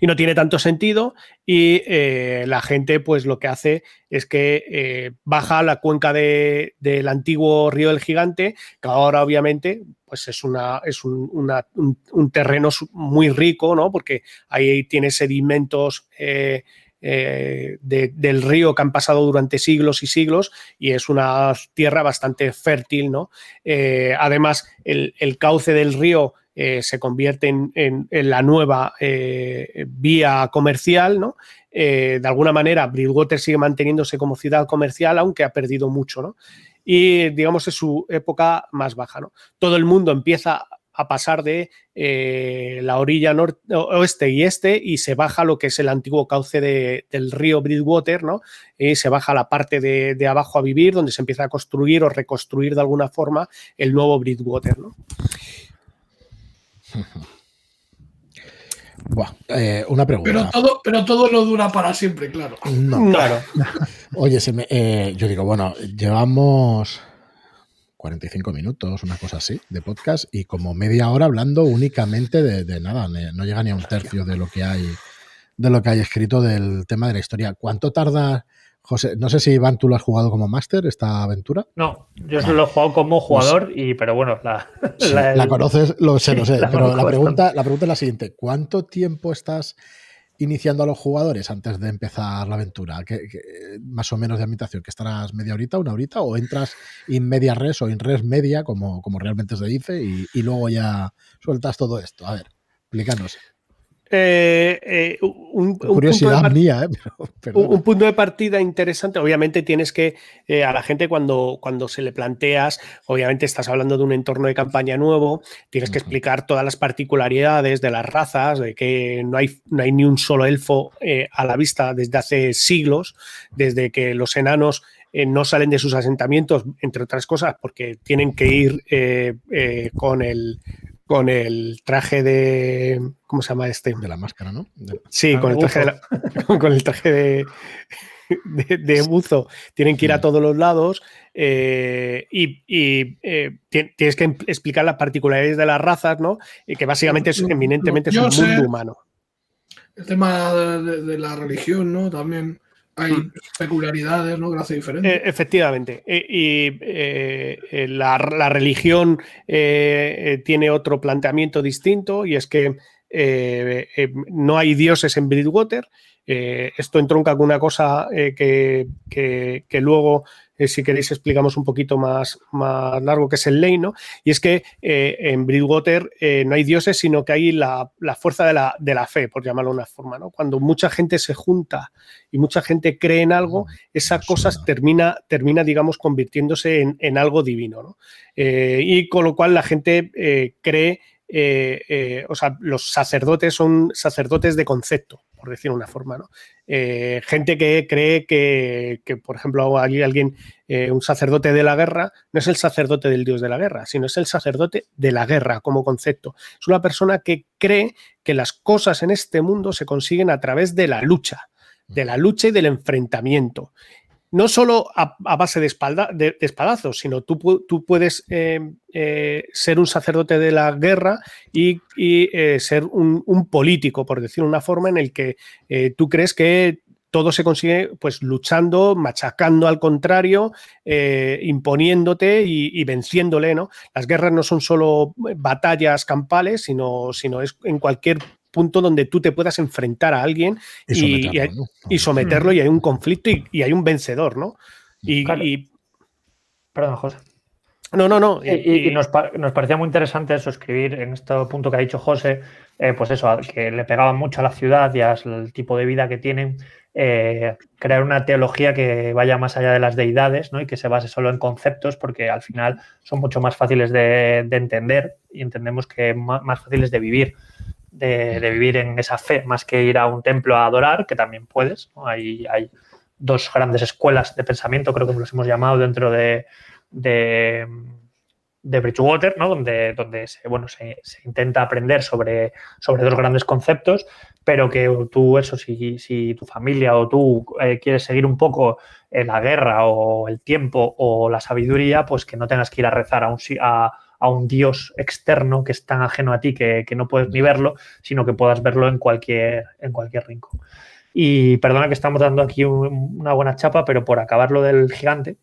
y no tiene tanto sentido y eh, la gente pues lo que hace es que eh, baja la cuenca del antiguo río del gigante que ahora obviamente pues es, una, es un, terreno muy rico ¿no? porque ahí tiene sedimentos del río que han pasado durante siglos y siglos y es una tierra bastante fértil, ¿no? Eh, además, el, cauce del río eh, se convierte en, la nueva vía comercial, ¿no? de alguna manera, Bridgewater sigue manteniéndose como ciudad comercial, aunque ha perdido mucho, ¿no? Y digamos es su época más baja, ¿no? Todo el mundo empieza a pasar de eh, la orilla norte, oeste y este y se baja lo que es el antiguo cauce del río Bridgewater, ¿no? Y se baja la parte de, abajo a vivir, donde se empieza a construir o reconstruir de alguna forma el nuevo Bridgewater, ¿no? Buah, eh, una pregunta. Pero todo, pero todo no dura para siempre, claro. No. Claro. Oye, se me- eh, yo digo, bueno, llevamos 45 minutos, una cosa así, de podcast y como media hora hablando únicamente de, de nada, no llega ni a un tercio de lo que hay de lo que hay escrito del tema de la historia. ¿Cuánto tarda, José? No sé si Iván tú lo has jugado como máster esta aventura. No, yo Vale. solo lo he jugado como jugador, y, pero bueno, la, Sí, la- la, conoces, lo sé, lo sé, pero la pregunta, la pregunta es la siguiente. ¿Cuánto tiempo estás iniciando a los jugadores antes de empezar la aventura? ¿Qué, qué- más o menos de ambientación? ¿Que estarás media horita, una horita? ¿O entras in media res o in res media, como, como realmente se dice, y, y luego ya sueltas todo esto? A ver, explícanos. Eh, eh, un, un punto de Curiosidad mía, ¿eh? Pero, un, un punto de partida interesante. Obviamente tienes que, a la gente cuando, cuando se le planteas, obviamente estás hablando de un entorno de campaña nuevo, tienes que explicar todas las particularidades de las razas, de que no hay, no hay ni un solo elfo a la vista desde hace siglos, desde que los enanos eh, no salen de sus asentamientos, entre otras cosas, porque tienen que ir eh, eh, con el con el traje de ¿cómo se llama este? de la máscara, ¿no? De- Sí, Ah, con el traje de, la- con el traje de, de- de buzo. Tienen que ir a todos los lados eh, y, y, eh, ti- tienes que explicar las particularidades de las razas, ¿no? Y que básicamente es eminentemente es un yo sé- mundo humano. El tema de, de la religión, ¿no? También hay Mm. peculiaridades, ¿no? Que hace diferente. Eh, efectivamente. Eh, y eh, la, la religión tiene otro planteamiento distinto y es que no hay dioses en Bridgewater. Esto entronca con una cosa que, que- que luego, eh, si queréis, explicamos un poquito más, más largo, que es el ley, ¿no? Y es que eh, en Bridgewater eh, no hay dioses, sino que hay la, la fuerza de la, de la fe, por llamarlo de una forma, ¿no? Cuando mucha gente se junta y mucha gente cree en algo, esa cosa termina, termina, digamos, convirtiéndose en, en algo divino, ¿no? Y con lo cual la gente cree, eh, eh, o sea, los sacerdotes son sacerdotes de concepto, por decir una forma, ¿no? Eh, gente que cree que, que, por ejemplo, alguien, eh, un sacerdote de la guerra, no es el sacerdote del dios de la guerra, sino es el sacerdote de la guerra como concepto. Es una persona que cree que las cosas en este mundo se consiguen a través de la lucha, de la lucha y del enfrentamiento. No solo a, base de, espalda, de, espadazos, sino tú, tú puedes eh, eh, ser un sacerdote de la guerra y, eh, ser un, político, por decir una forma, en el que tú crees que todo se consigue pues luchando, machacando al contrario, imponiéndote y, y, venciéndole, ¿no? Las guerras no son solo batallas campales, sino, sino es en cualquier punto donde tú te puedas enfrentar a alguien y, someterlo, y, ¿no? y someterlo y hay un conflicto y, y hay un vencedor, ¿no? Y, Claro. y- Perdón, José. no, no, no. Y, y- y nos, pa- nos parecía muy interesante eso, escribir en este punto que ha dicho José, eh, pues eso, que le pegaban mucho a la ciudad y al tipo de vida que tienen, eh, crear una teología que vaya más allá de las deidades ¿no? y que se base solo en conceptos, porque al final son mucho más fáciles de, de entender y entendemos que más fáciles de vivir. De, vivir en esa fe, más que ir a un templo a adorar, que también puedes. Hay, hay dos grandes escuelas de pensamiento, creo que los hemos llamado dentro de, de, de Bridgewater, ¿no? donde, donde se, bueno, se, intenta aprender sobre, sobre dos grandes conceptos, pero que tú, eso, si, si tu familia o tú eh, quieres seguir un poco en la guerra o el tiempo o la sabiduría, pues que no tengas que ir a rezar a un, a un dios externo que es tan ajeno a ti que, que no puedes ni verlo, sino que puedas verlo en cualquier, en cualquier rincón. Y perdona que estamos dando aquí un- una buena chapa, pero por acabar lo del gigante,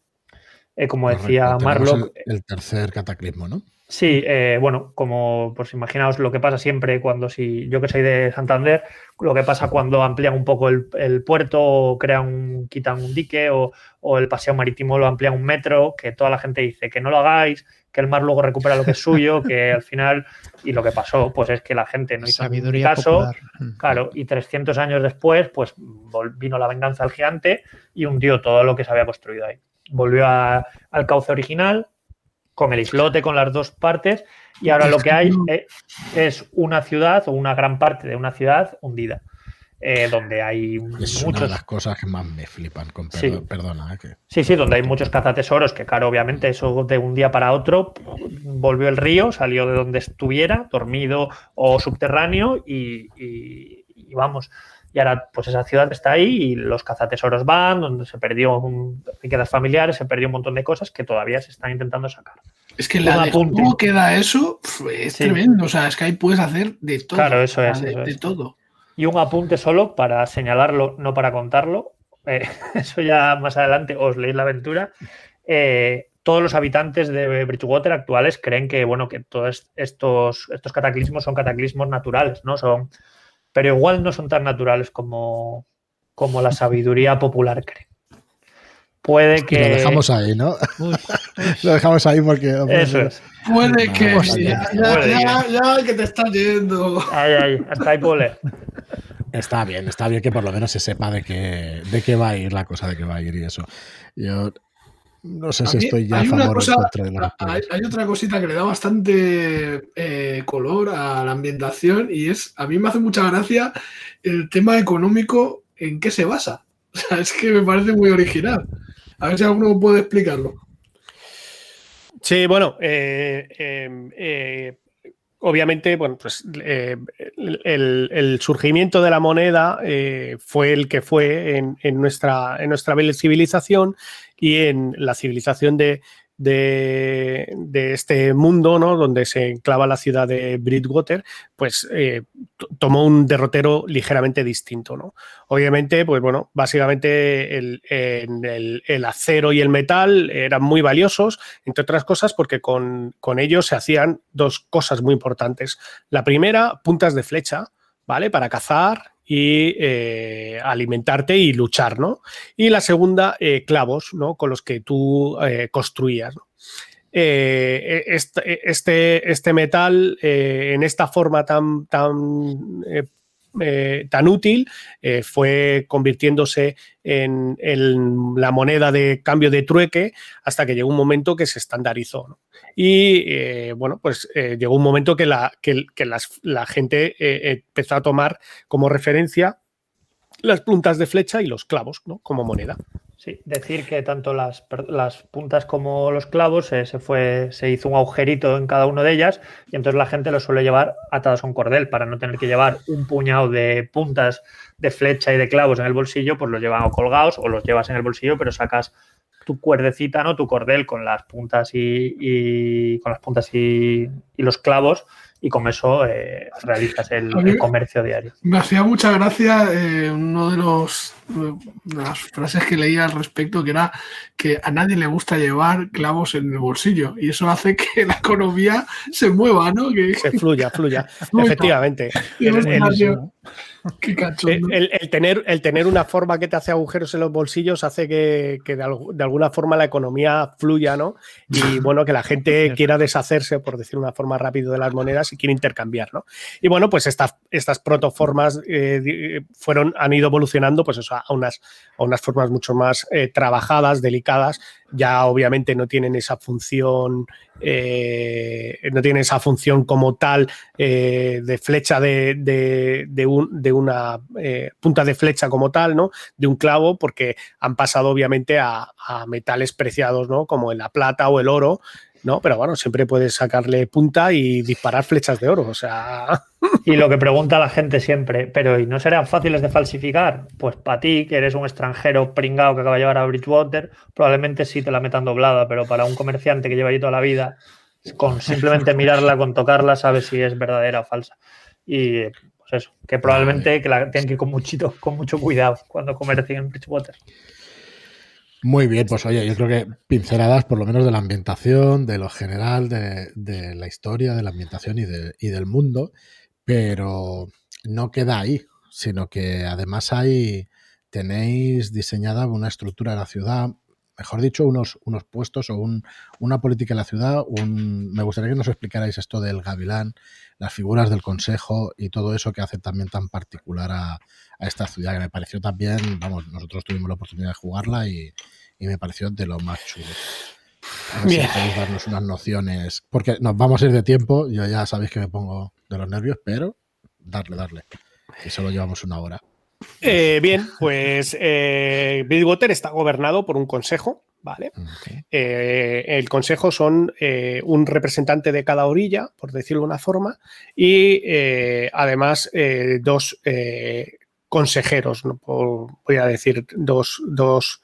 eh, como decía Correcto, Marlock, El, el tercer cataclismo, ¿no? Sí, eh, bueno, como pues imaginaos lo que pasa siempre cuando si yo que soy de Santander, lo que pasa cuando amplían un poco el, el puerto o crean un, quitan un dique o, o el paseo marítimo lo amplían un metro, que toda la gente dice que no lo hagáis, que el mar luego recupera lo que es suyo, que al final, y lo que pasó, pues es que la gente no hizo Sabiduría caso. popular. Mm. Claro, y 300 años después, pues vino la venganza del gigante y hundió todo lo que se había construido ahí. Volvió a- al cauce original, con el islote, con las dos partes, y ahora lo que hay eh, es una ciudad o una gran parte de una ciudad hundida. eh, donde hay Es una de las cosas que más me flipan, con Sí. perdona. eh, que- Sí, sí, donde hay muchos cazatesoros, que claro, obviamente eso de un día para otro volvió el río, salió de donde estuviera, dormido o subterráneo, y, y- y vamos. Y ahora, pues esa ciudad está ahí y los cazatesoros van, donde se perdió un, riquezas familiares, se perdió un montón de cosas que todavía se están intentando sacar. Es que la de cómo queda eso es Sí. tremendo. O sea, es que ahí puedes hacer de todo. Claro, eso es, De, eso de es. todo. Y un apunte solo para señalarlo, no para contarlo. eh, eso ya más adelante os leéis la aventura. Eh, todos los habitantes de Bridgewater actuales creen que, bueno, que todos estos, estos cataclismos son cataclismos naturales, ¿no? Son, pero igual no son tan naturales como, como la sabiduría popular cree. Puede Y que. lo dejamos ahí, ¿no? Uy, lo dejamos ahí porque. Eso es. Puede que ya, ya, Puede ya, ya, que te estás yendo. Ay, ay, hasta ahí puedo leer. Está bien, está bien que por lo menos se sepa de qué, de qué va a ir la cosa, de qué va a ir y eso. Yo no sé si mí estoy ya a favor o cosa- contra de los Hay, hay otra cosita que le da bastante eh, color a la ambientación y es, a mí me hace mucha gracia el tema económico en qué se basa. O sea, es que me parece muy original. A ver si alguno puede explicarlo. Sí, bueno, eh, eh, eh, obviamente, bueno, pues eh, el, surgimiento de la moneda eh, fue el que fue en nuestra, en nuestra civilización y en la civilización de, de, este mundo, ¿no? Donde se enclava la ciudad de Bridgewater, pues eh, tomó un derrotero ligeramente distinto, ¿no? Obviamente, pues bueno, básicamente el, el- el acero y el metal eran muy valiosos, entre otras cosas porque con, con ellos se hacían dos cosas muy importantes. La primera, puntas de flecha, ¿vale? Para cazar y eh, alimentarte y luchar, ¿no? Y la segunda, eh, clavos, ¿no? Con los que tú eh, construías, ¿no? Eh, este, este, metal en esta forma tan, tan, eh, tan útil eh, fue convirtiéndose en, la moneda de cambio de trueque hasta que llegó un momento que se estandarizó. Y eh, bueno, pues llegó un momento que la, que, las- la gente empezó a tomar como referencia las puntas de flecha y los clavos como moneda. Sí, decir que tanto las, las puntas como los clavos eh, se, fue, se hizo un agujerito en cada una de ellas y entonces la gente lo suele llevar atados a un cordel para no tener que llevar un puñado de puntas de flecha y de clavos en el bolsillo, pues los llevan o colgados o los llevas en el bolsillo, pero sacas tu cuerdecita, ¿no? Tu cordel con las puntas y, y- con las puntas y, y los clavos y con eso eh, realizas el, comercio diario. Me hacía mucha gracia eh, uno de los las frases que leía al respecto, que era que a nadie le gusta llevar clavos en el bolsillo y eso hace que la economía se mueva, ¿no? Que, Que fluya, fluya. Efectivamente. el- hostia, el- tío, qué cachondo. El, el tener, el tener una forma que te hace agujeros en los bolsillos hace que, que de, algu- de alguna forma la economía fluya, ¿no? Y bueno, que la gente quiera deshacerse, por decir una forma rápida, de las monedas y quiere intercambiar, ¿no? Y bueno, pues estas, estas protoformas eh, di- fueron, han ido evolucionando pues eso, a, unas, a unas formas mucho más eh, trabajadas, delicadas. Ya obviamente no tienen esa función, eh, no tienen esa función como tal eh, de flecha de, de- de un- de una punta de flecha como tal, ¿no? De un clavo, porque han pasado obviamente a, a metales preciados, ¿no? Como la plata o el oro, ¿no? Pero bueno, siempre puedes sacarle punta y disparar flechas de oro. O sea, Y lo que pregunta la gente siempre, pero ¿y no serán fáciles de falsificar? Pues para ti, que eres un extranjero pringado que acaba de llevar a Bridgewater, probablemente sí te la metan doblada, pero para un comerciante que lleva allí toda la vida, con simplemente mirarla, con tocarla, sabes si es verdadera o falsa. Y pues eso, que probablemente que la tienen que ir con, muchito, con mucho cuidado cuando comercien en Bridgewater. Muy bien, pues oye, yo creo que pinceladas por lo menos de la ambientación, de lo general, de, de la historia, de la ambientación y, de- y del mundo, pero no queda ahí, sino que además hay, tenéis diseñada una estructura de la ciudad, mejor dicho, unos, unos puestos o un- una política en la ciudad. un- me gustaría que nos explicarais esto del gavilán, las figuras del consejo y todo eso que hace también tan particular a, a esta ciudad, que me pareció también, vamos, nosotros tuvimos la oportunidad de jugarla y, y me pareció de lo más chulo. A ver Bien. si podéis darnos unas nociones, porque nos vamos a ir de tiempo, yo ya sabéis que me pongo de los nervios, pero darle, darle. Y solo llevamos una hora. Eh, bien, pues eh, Bridgewater está gobernado por un consejo, ¿vale? Eh, el consejo son un representante de cada orilla, por decirlo de una forma, y además dos consejeros, ¿no? voy a decir dos, dos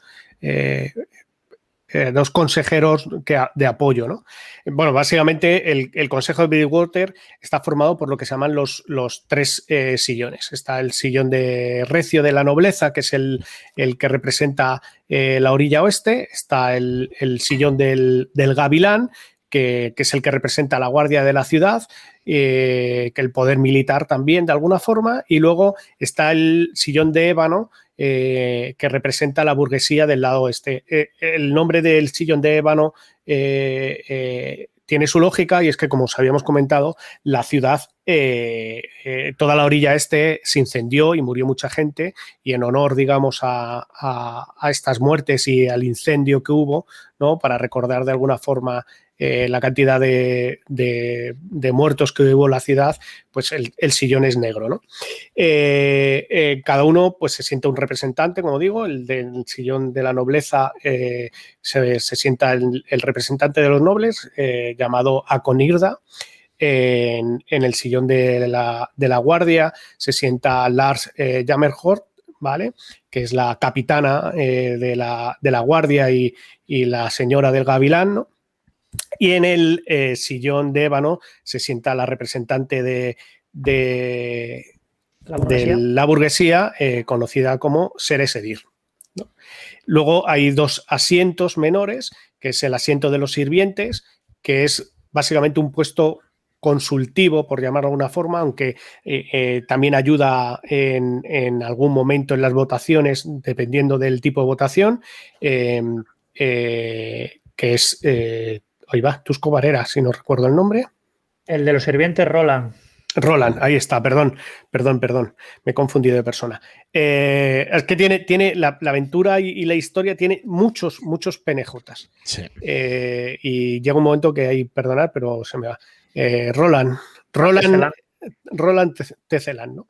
eh, dos consejeros que, de apoyo. ¿no? Bueno, básicamente el, Consejo de Bridgewater está formado por lo que se llaman los, los tres eh, sillones. Está el sillón de recio de la nobleza, que es el, el que representa eh, la orilla oeste. Está el, sillón del, del gavilán, que, es el que representa la guardia de la ciudad, que el poder militar también de alguna forma. Y luego está el sillón de ébano, eh, que representa la burguesía del lado oeste. Eh, el nombre del sillón de ébano eh, tiene su lógica y es que, como os habíamos comentado, la ciudad, toda la orilla este se incendió y murió mucha gente y en honor, digamos, a, a estas muertes y al incendio que hubo, ¿no? Para recordar de alguna forma eh, la cantidad de, muertos que hubo en la ciudad, pues el, sillón es negro. ¿no? Eh, eh, cada uno pues, se siente un representante, como digo, el del sillón de la nobleza se, sienta el, representante de los nobles, llamado Aconirda. En, el sillón de la, guardia se sienta Lars Jammerhort, ¿vale? Que es la capitana de la, guardia y, y, la señora del gavilán, ¿no? Y en el eh, sillón de ébano se sienta la representante de, la burguesía, eh, conocida como Seresedir. Luego hay dos asientos menores, que es el asiento de los sirvientes, que es básicamente un puesto consultivo, por llamarlo de alguna forma, aunque eh, también ayuda en, algún momento en las votaciones, dependiendo del tipo de votación, que es ahí va, Tusco Varera, si no recuerdo el nombre. El de los sirvientes, Roland. Roland, ahí está, perdón, perdón, perdón, me he confundido de persona. Eh, es que tiene, tiene la, aventura y, la historia tiene muchos, muchos penejotas. Sí. Eh, y llega un momento que hay, perdonar, pero se me va. Eh, Roland, Roland, Roland Tezelan, ¿no?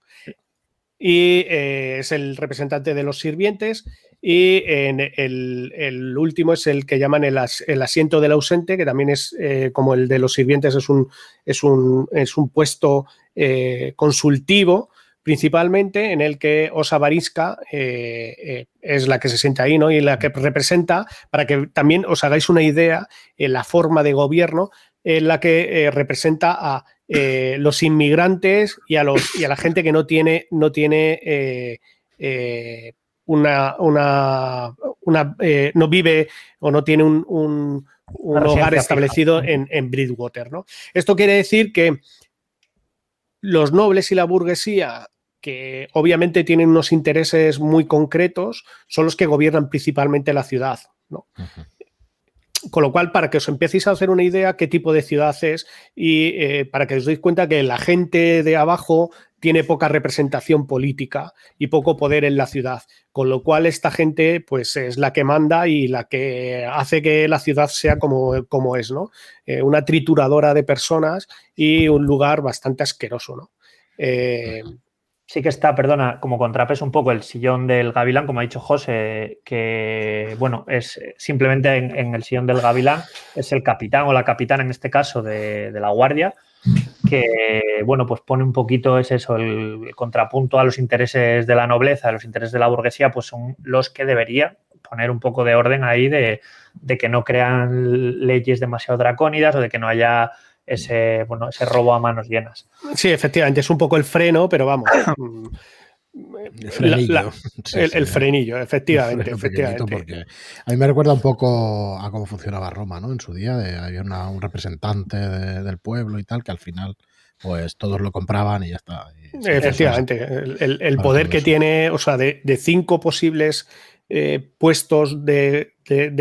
Y es el representante de los sirvientes y en el, último es el que llaman el, asiento del ausente, que también es eh, como el de los sirvientes, es un, es un, es un puesto eh, consultivo principalmente en el que Osa Barisca eh, es la que se siente ahí ¿no? y la que representa, para que también os hagáis una idea, la forma de gobierno en la que representa a los inmigrantes y a, los, y a la gente que no tiene, no tiene una, una, una eh, no vive o no tiene un, un, hogar establecido en, en, Bridgewater. ¿no? Esto quiere decir que los nobles y la burguesía, que obviamente tienen unos intereses muy concretos, son los que gobiernan principalmente la ciudad. ¿no? Con lo cual, para que os empecéis a hacer una idea qué tipo de ciudad es y eh, para que os deis cuenta que la gente de abajo tiene poca representación política y poco poder en la ciudad, con lo cual esta gente pues es la que manda y la que hace que la ciudad sea como, como es, ¿no? Eh, una trituradora de personas y un lugar bastante asqueroso, ¿no? Eh, sí que está, perdona, como contrapeso un poco el sillón del Gavilán, como ha dicho José, que, bueno, es simplemente en, el sillón del Gavilán, es el capitán o la capitana en este caso de, la guardia, que, bueno, pues pone un poquito, es eso, el, contrapunto a los intereses de la nobleza, a los intereses de la burguesía, pues son los que deberían poner un poco de orden ahí de, de que no crean leyes demasiado dracónidas o de que no haya ese, bueno, ese robo a manos llenas. Sí, efectivamente, es un poco el freno, pero vamos. El frenillo. el, frenillo, efectivamente. efectivamente. a mí me recuerda un poco a cómo funcionaba Roma, ¿no? En su día, había un representante del pueblo y tal, que al final, pues todos lo compraban y ya está. efectivamente. El, poder que tiene, o sea, de, de cinco posibles eh, puestos de,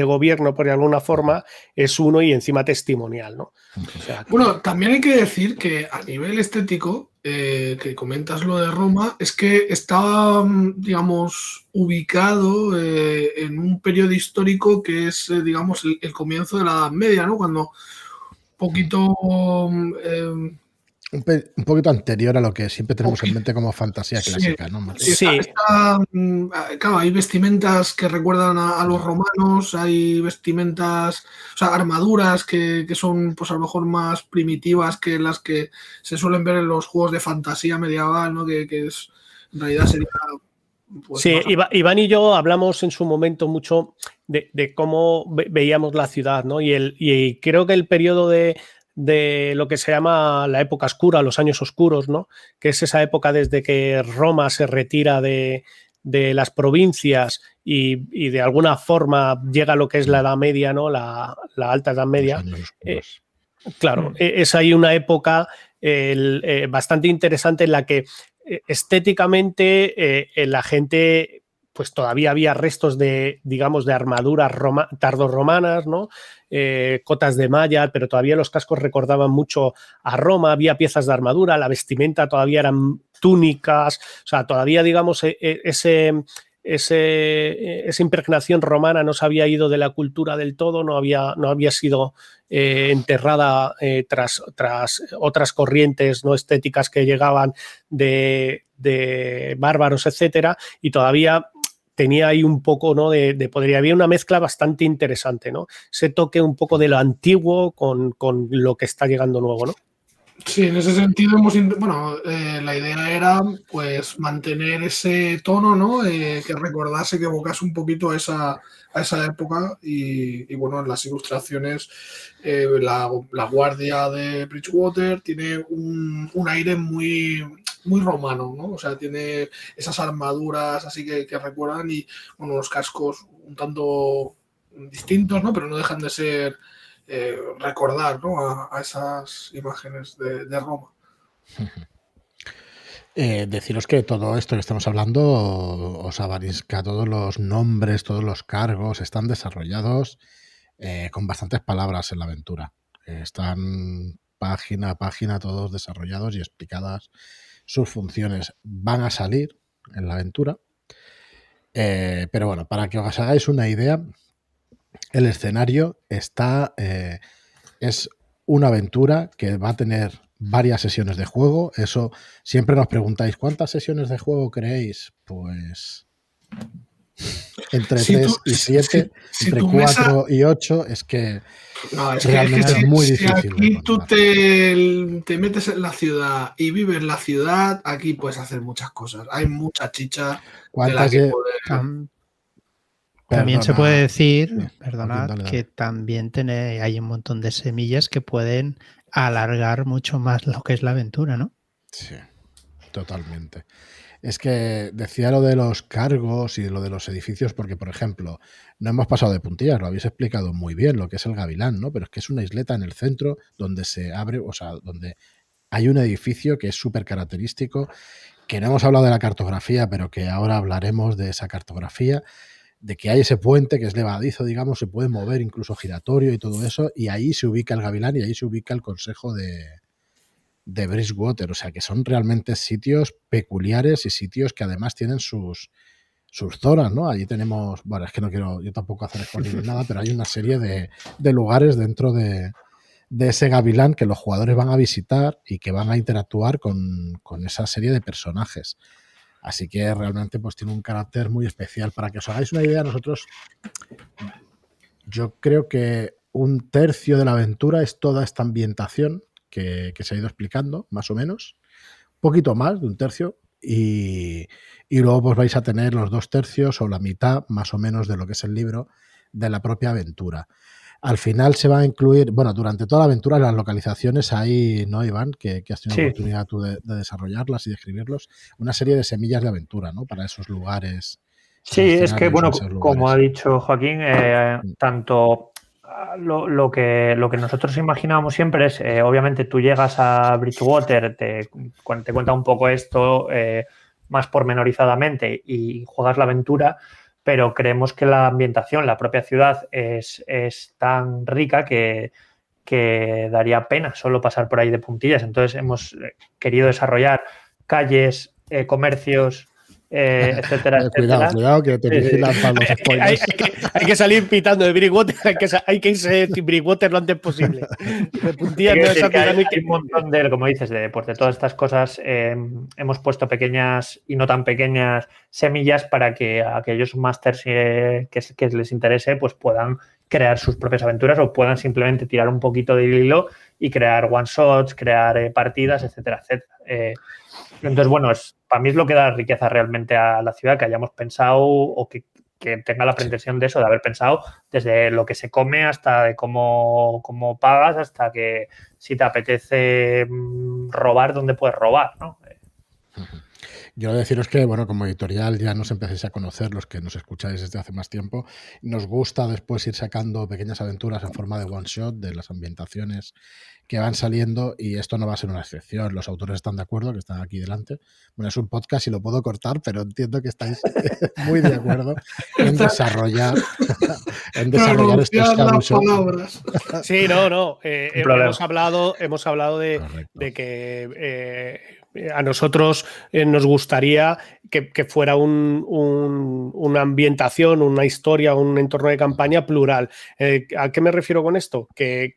gobierno, por alguna forma, es uno y encima testimonial, ¿no? bueno, también hay que decir que a nivel estético, eh, que comentas lo de Roma, es que está, digamos, ubicado eh, en un periodo histórico que es, digamos, el, comienzo de la Edad Media, ¿no? Cuando poquito un, poquito anterior a lo que siempre tenemos en mente como fantasía clásica, ¿no? Sí. Mm, claro, hay vestimentas que recuerdan a, los romanos, hay vestimentas, o sea, armaduras que, son, pues a lo mejor más primitivas que las que se suelen ver en los juegos de fantasía medieval, ¿no? Que, es, en realidad sería pues sí, Iván y yo hablamos en su momento mucho de, cómo veíamos la ciudad, ¿no? Y, el, y creo que el periodo de, de lo que se llama la época oscura, los años oscuros, ¿no? Que es esa época desde que Roma se retira de, las provincias y, de alguna forma llega a lo que es la Edad Media, ¿no? La, alta Edad Media. Eh, claro, mm. e, es ahí una época eh, bastante interesante en la que eh, estéticamente la gente pues todavía había restos de, digamos, de armaduras tardorromanas, ¿no? Eh, cotas de malla, pero todavía los cascos recordaban mucho a Roma, había piezas de armadura, la vestimenta todavía eran túnicas, o sea, todavía, digamos, e, e, ese, esa impregnación romana no se había ido de la cultura del todo, no había, no había sido eh, enterrada eh, tras, tras, otras corrientes no estéticas que llegaban de, de bárbaros, etcétera, y todavía tenía ahí un poco, ¿no? De, de podría haber una mezcla bastante interesante, ¿no? Se toque un poco de lo antiguo con, con, lo que está llegando nuevo, ¿no? Sí, en ese sentido hemos, bueno, eh, la idea era pues mantener ese tono, ¿no? Eh, que recordase, que evocase un poquito a esa, a esa época y, bueno, en las ilustraciones eh, la, la, guardia de Bridgewater tiene un, un aire muy, muy romano, ¿no? O sea, tiene esas armaduras así que, recuerdan y, bueno, los cascos un tanto distintos, ¿no? Pero no dejan de ser eh, recordar, ¿no? A, esas imágenes de, Roma. Eh, deciros que todo esto que estamos hablando os avarisca todos los nombres, todos los cargos están desarrollados eh, con bastantes palabras en la aventura. están página a página todos desarrollados y explicadas sus funciones van a salir en la aventura. Pero bueno, para que os hagáis una idea, el escenario está. Eh, es una aventura que va a tener varias sesiones de juego. Eso siempre nos preguntáis, ¿cuántas sesiones de juego creéis? Pues entre 3 y 7, entre 4 y 8, es que realmente es, muy difícil. Si aquí tú te, metes en la ciudad y vives en la ciudad, aquí puedes hacer muchas cosas. Hay mucha chicha. También se puede decir, perdonad, que también tiene, hay un montón de semillas que pueden alargar mucho más lo que es la aventura, ¿no? Sí, totalmente. Es que decía lo de los cargos y lo de los edificios, porque, por ejemplo, no hemos pasado de puntillas, lo habéis explicado muy bien, lo que es el Gavilán, ¿no? Pero es que es una isleta en el centro donde se abre, o sea, donde hay un edificio que es súper característico, que no hemos hablado de la cartografía, pero que ahora hablaremos de esa cartografía, de que hay ese puente que es levadizo, digamos, se puede mover incluso giratorio y todo eso, y ahí se ubica el Gavilán y ahí se ubica el Consejo de, de Bridgewater. O sea que son realmente sitios peculiares y sitios que además tienen sus, sus zonas, ¿no? Allí tenemos, bueno, es que no quiero yo tampoco hacer spoiler ni nada, pero hay una serie de, lugares dentro de, ese gavilán que los jugadores van a visitar y que van a interactuar con, esa serie de personajes. Así que realmente pues tiene un carácter muy especial. Para que os hagáis una idea, nosotros, yo creo que un tercio de la aventura es toda esta ambientación que, se ha ido explicando, más o menos. Un poquito más de un tercio. Y, luego pues vais a tener los dos tercios o la mitad, más o menos, de lo que es el libro de la propia aventura. Al final se va a incluir, bueno, durante toda la aventura las localizaciones ahí, ¿no, Iván? Que, has tenido la oportunidad tú de, desarrollarlas y de escribirlos. Una serie de semillas de aventura, ¿no? Para esos lugares. Sí, es que, bueno, como ha dicho Joaquín, eh, mm. tanto lo, que, lo que nosotros imaginábamos siempre es, eh, obviamente tú llegas a Bridgewater, te, te cuenta un poco esto eh, más pormenorizadamente y juegas la aventura, pero creemos que la ambientación, la propia ciudad es, tan rica que, que, daría pena solo pasar por ahí de puntillas. Entonces hemos eh, querido desarrollar calles, comercios, eh, etcétera, eh, Cuidado, cuidado, que te vigilan para los spoilers. Hay, que salir pitando de Brickwater, hay que, hay que irse de Brickwater lo antes posible. De hay, un montón de, como dices, de, pues de todas estas cosas em, hemos puesto pequeñas y no tan pequeñas semillas para que aquellos masters que, que, les interese pues puedan crear sus propias aventuras o puedan simplemente tirar un poquito de hilo y crear one shots, crear eh, partidas, etcétera, etcétera. Entonces, bueno, es, para mí es lo que da riqueza realmente a la ciudad, que hayamos pensado o que, tenga la pretensión de eso, de haber pensado desde lo que se come hasta de cómo, cómo pagas, hasta que si te apetece mm, robar, dónde puedes robar, ¿no? Yo deciros que, bueno, como editorial ya nos empecéis a conocer, los que nos escucháis desde hace más tiempo. Nos gusta después ir sacando pequeñas aventuras en forma de one shot de las ambientaciones que van saliendo y esto no va a ser una excepción. Los autores están de acuerdo, que están aquí delante. Bueno, es un podcast y lo puedo cortar, pero entiendo que estáis muy de acuerdo en desarrollar, en desarrollar estos palabras. Sí, no, no. Eh, hemos hablado, hemos hablado de, que eh, a nosotros eh, nos gustaría que, fuera una ambientación, una historia, un entorno de campaña plural. Eh, ¿A qué me refiero con esto? Que,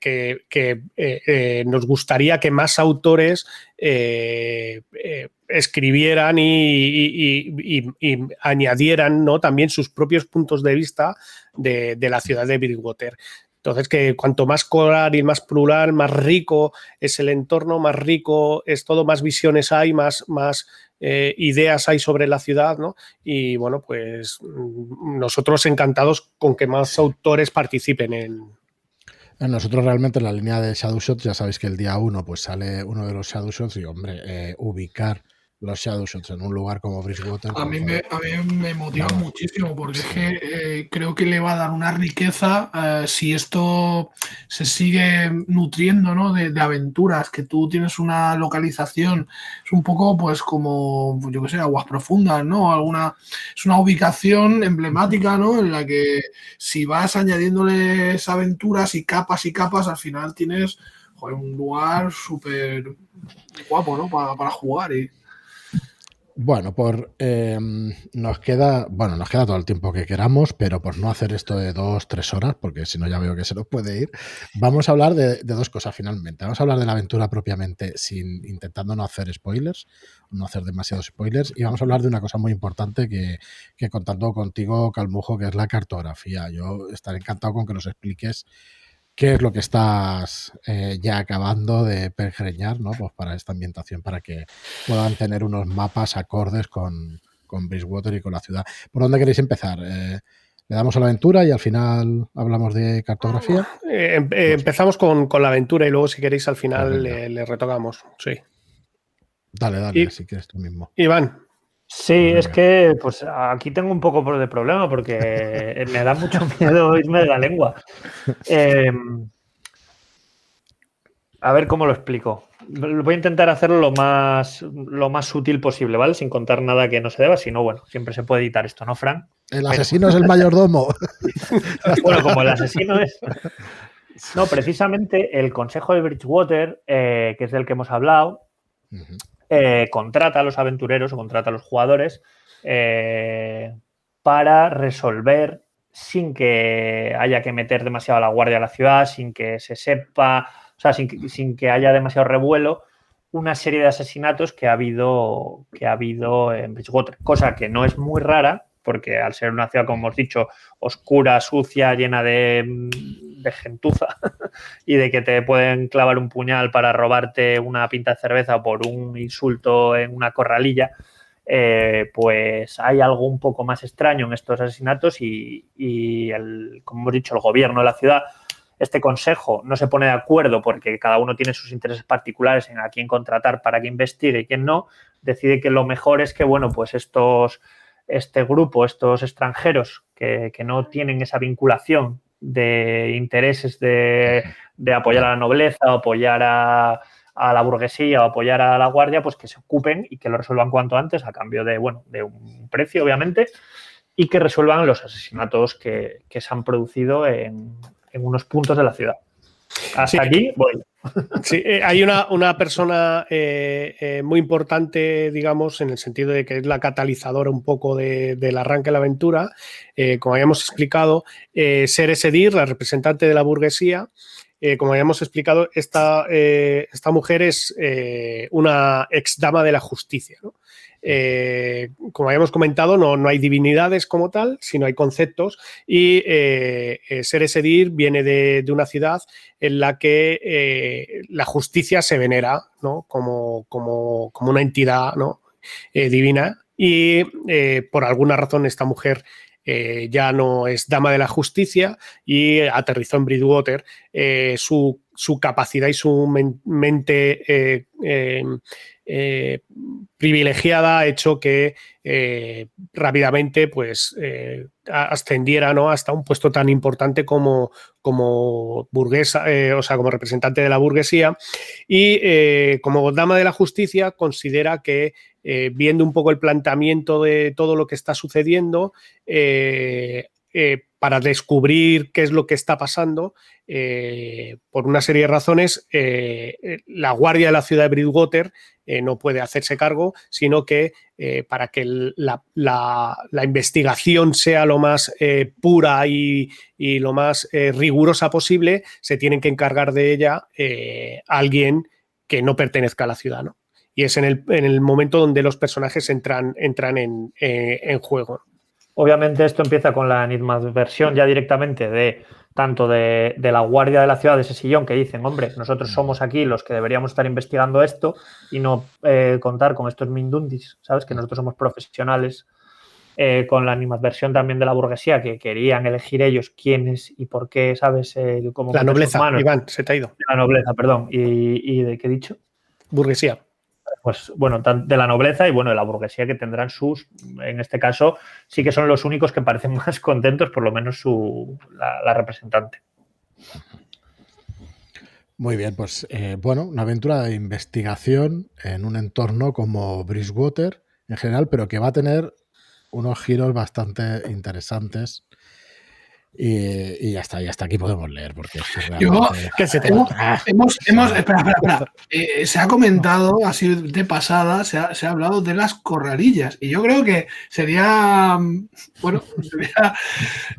eh, nos gustaría que más autores escribieran y, añadieran ¿no? también sus propios puntos de vista de, de la ciudad de Bridgewater. Entonces, que cuanto más coral y más plural, más rico es el entorno, más rico es todo, más visiones hay, más, más eh, ideas hay sobre la ciudad, ¿no? Y bueno, pues mm, nosotros encantados con que más autores participen en, nosotros realmente en la línea de Shadow Shots, ya sabéis que el día uno pues sale uno de los Shadow Shots y hombre, eh, ubicar los Shadow Shots en un lugar como Bridgewater. A mí, me, a mí me motiva muchísimo porque es que eh, creo que le va a dar una riqueza eh, si esto se sigue nutriendo ¿no? de, aventuras, que tú tienes una localización, es un poco pues como, yo qué sé, aguas profundas, ¿no? Alguna, es una ubicación emblemática, ¿no? En la que si vas añadiéndoles aventuras y capas y capas, al final tienes un lugar súper guapo, ¿no? Para, para jugar y... Bueno, por em, nos queda, bueno, nos queda todo el tiempo que queramos, pero por no hacer esto de dos, tres horas, porque si no ya veo que se nos puede ir, vamos a hablar de, dos cosas finalmente. Vamos a hablar de la aventura propiamente, sin intentando no hacer spoilers, no hacer demasiados spoilers, y vamos a hablar de una cosa muy importante que, que contando contigo, Calmujo, que es la cartografía. Yo estaré encantado con que nos expliques qué es lo que estás eh, ya acabando de pergreñar ¿no? pues para esta ambientación, para que puedan tener unos mapas acordes con, con Bridgewater y con la ciudad. ¿Por dónde queréis empezar? Eh, ¿Le damos a la aventura y al final hablamos de cartografía? Eh, em, empezamos con, la aventura y luego si queréis al final le, retocamos. Sí. Dale, dale, si quieres tú mismo. Iván. Sí, es que pues aquí tengo un poco de problema porque me da mucho miedo irme de la lengua. Em, a ver cómo lo explico. Voy a intentar hacerlo lo más, lo más sutil posible, ¿vale? Sin contar nada que no se deba, sino bueno, siempre se puede editar esto, ¿no, Frank? El asesino es el mayordomo. bueno, como el asesino es. No, precisamente el Consejo de Bridgewater, eh, que es del que hemos hablado, eh, contrata a los aventureros o contrata a los jugadores eh, para resolver sin que haya que meter demasiado a la guardia a la ciudad, sin que se sepa, o sea, sin, que haya demasiado revuelo, una serie de asesinatos que ha habido, que ha habido en Bridgewater, cosa que no es muy rara, porque al ser una ciudad, como hemos dicho, oscura, sucia, llena de, de gentuza y de que te pueden clavar un puñal para robarte una pinta de cerveza por un insulto en una corralilla, eh, pues hay algo un poco más extraño en estos asesinatos y, el, como hemos dicho, el gobierno de la ciudad, este consejo no se pone de acuerdo porque cada uno tiene sus intereses particulares en a quién contratar para que investigue y quién no, decide que lo mejor es que, bueno, pues estos este grupo, estos extranjeros que, que, no tienen esa vinculación de intereses de, apoyar a la nobleza, o apoyar a, la burguesía o apoyar a la guardia, pues que se ocupen y que lo resuelvan cuanto antes a cambio de, bueno, de un precio, obviamente, y que resuelvan los asesinatos que, se han producido en, unos puntos de la ciudad. Hasta aquí voy. Sí, eh, hay una, una persona eh, eh, muy importante, digamos, en el sentido de que es la catalizadora un poco del arranque de la aventura. como habíamos explicado, Ser Edir, la representante de la burguesía, como habíamos explicado, esta, esta mujer es una ex dama de la justicia. ¿no? Eh, como habíamos comentado, no, no, hay divinidades como tal, sino hay conceptos. Y eh, eh Ser Edir viene de, una ciudad en la que eh, la justicia se venera ¿no? como, como, como, una entidad ¿no? divina. Y por alguna razón esta mujer ya no es dama de la justicia y aterrizó en Bridgewater. Su, su, capacidad y su mente eh, privilegiada ha hecho que eh, rápidamente pues, eh, ascendiera ¿no? hasta un puesto tan importante como, como burguesa, o sea, como representante de la burguesía. Y como dama de la justicia, considera que viendo un poco el planteamiento de todo lo que está sucediendo, para descubrir qué es lo que está pasando, por una serie de razones, la guardia de la ciudad de Bridgewater eh, no puede hacerse cargo, sino que eh, para que la, investigación sea lo más eh, pura y, lo más rigurosa posible, se tienen que encargar de ella alguien que no pertenezca a la ciudad. Y es en el, momento donde los personajes entran, entran en, en juego. Obviamente esto empieza con la versión ya directamente de tanto de, la guardia de la ciudad de ese sillón que dicen, hombre, nosotros somos aquí los que deberíamos estar investigando esto y no eh, contar con estos mindundis, ¿sabes? Que nosotros somos profesionales. Eh, con la animadversión también de la burguesía, que querían elegir ellos quiénes y por qué, ¿sabes? Eh, la nobleza, Iván, se te ha ido. La nobleza, perdón. ¿Y, y de qué he dicho? Burguesía pues bueno, de la nobleza y bueno, de la burguesía que tendrán sus, en este caso, sí que son los únicos que parecen más contentos, por lo menos su, la, representante. Muy bien, pues eh, bueno, una aventura de investigación en un entorno como Bridgewater en general, pero que va a tener unos giros bastante interesantes y, hasta, hasta aquí podemos leer, porque se hemos, espera, espera, eh, se ha comentado, así de pasada, se ha, se ha, hablado de las corralillas. Y yo creo que sería, bueno, sería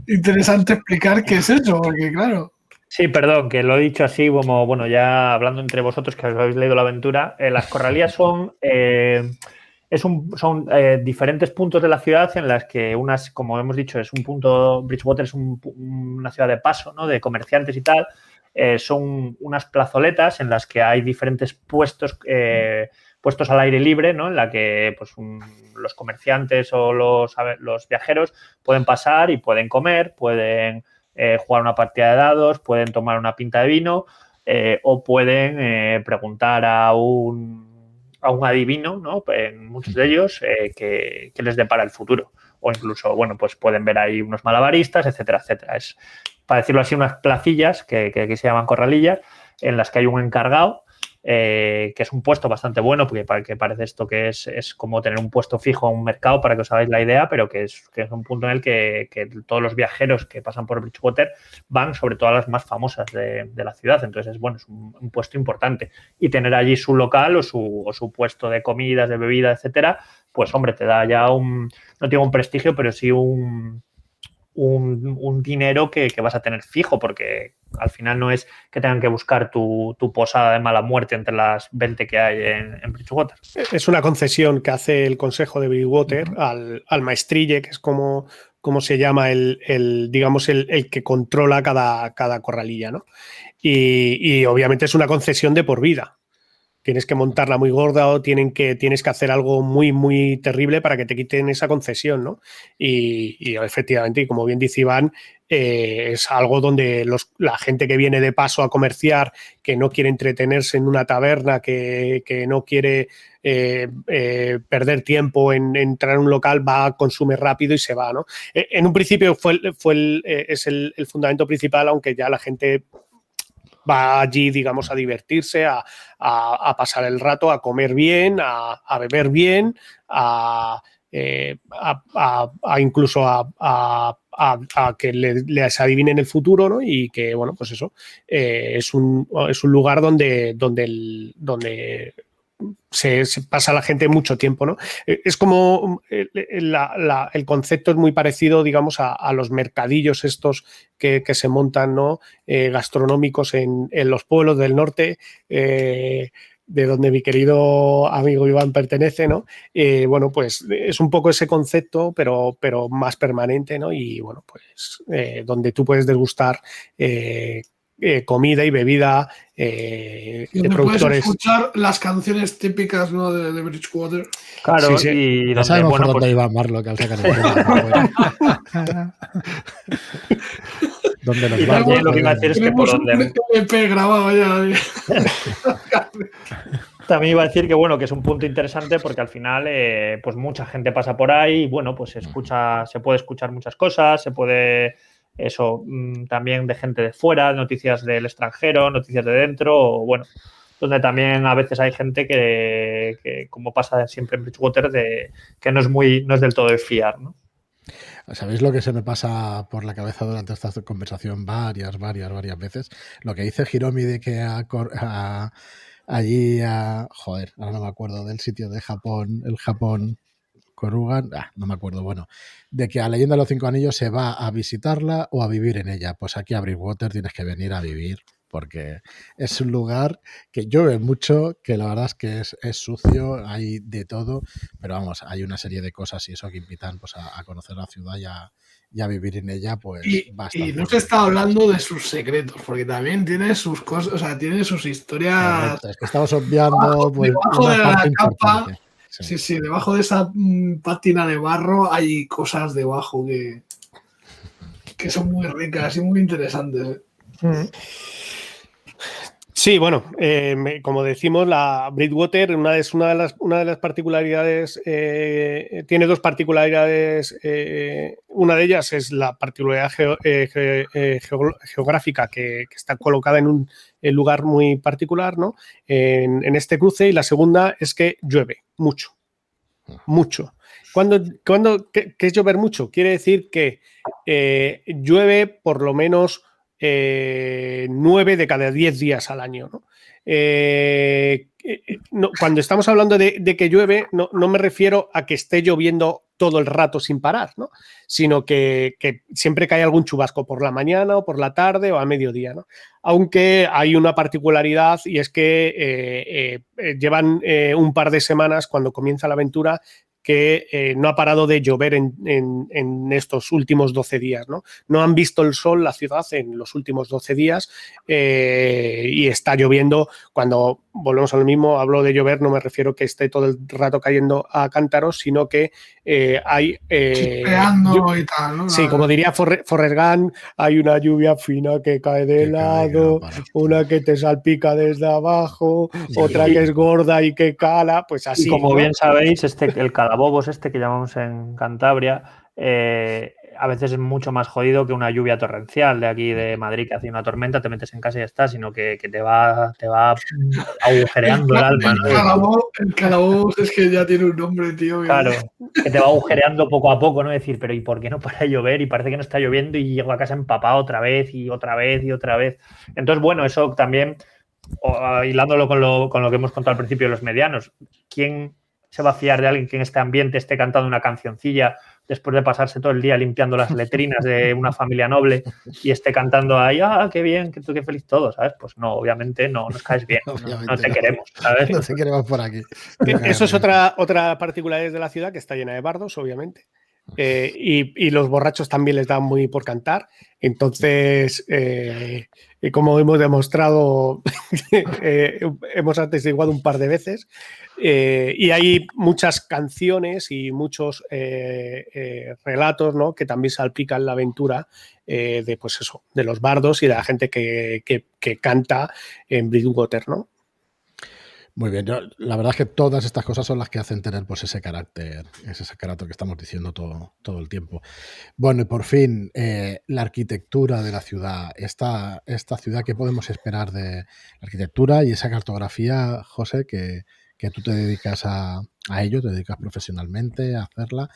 interesante explicar qué es eso, porque claro. Sí, perdón, que lo he dicho así como, bueno, ya hablando entre vosotros que habéis leído la aventura, eh, las corralillas son... Eh, son eh, diferentes puntos de la ciudad en las que unas, como hemos dicho, es un punto, Bridgewater es una ciudad de paso, ¿no? De comerciantes y tal. Eh, son unas plazoletas en las que hay diferentes puestos, eh, puestos al aire libre, ¿no? En la que pues, los comerciantes o los, los, viajeros pueden pasar y pueden comer, pueden jugar una partida de dados, pueden tomar una pinta de vino o pueden preguntar a un a un adivino, ¿no? En muchos de ellos, eh, que, les depara el futuro. O incluso, bueno, pues pueden ver ahí unos malabaristas, etcétera, etcétera. Es, para decirlo así, unas placillas que, que aquí se llaman corralillas, en las que hay un encargado eh, que es un puesto bastante bueno, porque que parece esto que es, es, como tener un puesto fijo en un mercado, para que os hagáis la idea, pero que es, que es un punto en el que, todos los viajeros que pasan por Bridgewater van sobre todo a las más famosas de, la ciudad. Entonces, es bueno, es un, puesto importante. Y tener allí su local o su, su puesto de comidas, de bebidas, etcétera, pues hombre, te da ya un, no digo un prestigio, pero sí un, un, dinero que, vas a tener fijo, porque al final no es que tengan que buscar tu, posada de mala muerte entre las 20 que hay en, Bridgewater. Es una concesión que hace el Consejo de Bridgewater al, al, maestrille, que es como, como se llama el, digamos, el, que controla cada, cada corralilla, ¿no? y obviamente es una concesión de por vida tienes que montarla muy gorda o tienen que, tienes que hacer algo muy, muy terrible para que te quiten esa concesión, ¿no? Y, efectivamente, y como bien dice Iván, eh, es algo donde la gente que viene de paso a comerciar, que no quiere entretenerse en una taberna, que, no quiere eh, eh, perder tiempo en, entrar en un local, va, consume rápido y se va, ¿no? En un principio fue, fue es el, el fundamento principal, aunque ya la gente va allí, digamos, a divertirse, a, pasar el rato, a comer bien, a, beber bien, a, a, incluso a, que les adivinen el futuro, ¿no? Y que, bueno, pues eso, es, un, es un lugar donde, donde, el, donde se, pasa la gente mucho tiempo, ¿no? Eh, es como eh, el concepto es muy parecido, digamos, a, los mercadillos estos que, se montan, ¿no? Eh, gastronómicos en, los pueblos del norte. de donde mi querido amigo Iván pertenece, ¿no? bueno, pues es un poco ese concepto, pero, pero más permanente, ¿no? Y bueno, pues donde tú puedes degustar eh, comida y bebida eh, de productores. Puedes escuchar las canciones típicas ¿no? de, de, Bridgewater. Claro, sí, sí. y no sabemos bueno, por dónde pues... iba Marlo que al sacar el ¿Dónde nos va? Lo que iba a decir es que por donde... EP grabado ya. También iba a decir que bueno, que es un punto interesante porque al final, eh, pues mucha gente pasa por ahí y bueno, pues se escucha, se puede escuchar muchas cosas, se puede eso mm, también de gente de fuera, noticias del extranjero, noticias de dentro, o bueno, donde también a veces hay gente que, como pasa siempre en Bridgewater, de, que no es muy, no es del todo de fiar, ¿no? ¿Sabéis lo que se me pasa por la cabeza durante esta conversación varias, varias, varias veces? Lo que dice Hiromi de que allí a... Joder, ahora no me acuerdo del sitio de Japón, el Japón Corugan, ah, no me acuerdo, bueno, de que a Leyenda de los Cinco Anillos se va a visitarla o a vivir en ella. Pues aquí a Bridgewater tienes que venir a vivir porque es un lugar que llueve mucho, que la verdad es que es, sucio, hay de todo, pero vamos, hay una serie de cosas y eso que invitan pues, a, conocer la ciudad y a, vivir en ella, pues y, Y no se está hablando de sus secretos, porque también tiene sus cosas, o sea, tiene sus historias. es que estamos obviando pues, de la capa Sí. sí, debajo de esa mm, pátina de barro hay cosas debajo que, que son muy ricas y muy interesantes. ¿eh? Mm. Sí, bueno, eh, como decimos, la Bridgewater una es una de las, una de las particularidades, eh, tiene dos particularidades. Eh, una de ellas es la particularidad geográfica que, está colocada en un lugar muy particular, ¿no? En, este cruce, y la segunda es que llueve mucho, mucho. Cuando, cuando ¿qué, es llover mucho? Quiere decir que llueve por lo menos eh, nueve de cada diez días al año. Eh, eh, cuando estamos hablando de, que llueve, no, me refiero a que esté lloviendo todo el rato sin parar, sino que, siempre cae algún chubasco por la mañana o por la tarde o a mediodía. Aunque hay una particularidad y es que llevan un par de semanas cuando comienza la aventura que eh, no ha parado de llover en, estos últimos 12 días. ¿no? no han visto el sol la ciudad en los últimos 12 días eh, y está lloviendo. Cuando volvemos a lo mismo, hablo de llover, no me refiero que esté todo el rato cayendo a cántaros, sino que eh, hay... y tal, Sí, como diría Forrest hay una lluvia fina que cae de lado, una que te salpica desde abajo, otra que es gorda y que cala, pues así. como bien sabéis, este, el bobos este que llamamos en Cantabria, eh, a veces es mucho más jodido que una lluvia torrencial de aquí de Madrid que hace una tormenta, te metes en casa y ya está, sino que, te va te va agujereando el, alma. El, calabobos es que ya tiene un nombre, tío. Claro, que te va agujereando poco a poco, ¿no? Decir, pero ¿y por qué no para de llover? Y parece que no está lloviendo y llego a casa empapado otra vez y otra vez y otra vez. Entonces, bueno, eso también, hilándolo con lo, con lo que hemos contado al principio de los medianos, ¿quién se va a fiar de alguien que en este ambiente esté cantando una cancioncilla después de pasarse todo el día limpiando las letrinas de una familia noble y esté cantando ahí, ah, qué bien, qué, qué feliz todo, ¿sabes? Pues no, obviamente no nos caes bien, no, te queremos, ¿sabes? No te queremos por aquí. Eso es otra, otra particularidad de la ciudad que está llena de bardos, obviamente. Eh, y, los borrachos también les dan muy por cantar. Entonces, eh, como hemos demostrado, eh, hemos atestiguado un par de veces. y hay muchas canciones y muchos relatos ¿no? que también salpican la aventura de, pues eso, de los bardos y de la gente que, que, que canta en Bridgewater. ¿no? Muy bien, la verdad es que todas estas cosas son las que hacen tener pues, ese carácter, ese carácter que estamos diciendo todo, todo el tiempo. Bueno, y por fin, eh, la arquitectura de la ciudad, esta, esta ciudad, ¿qué podemos esperar de la arquitectura y esa cartografía, José, que, que tú te dedicas a, ello, te dedicas profesionalmente a hacerla.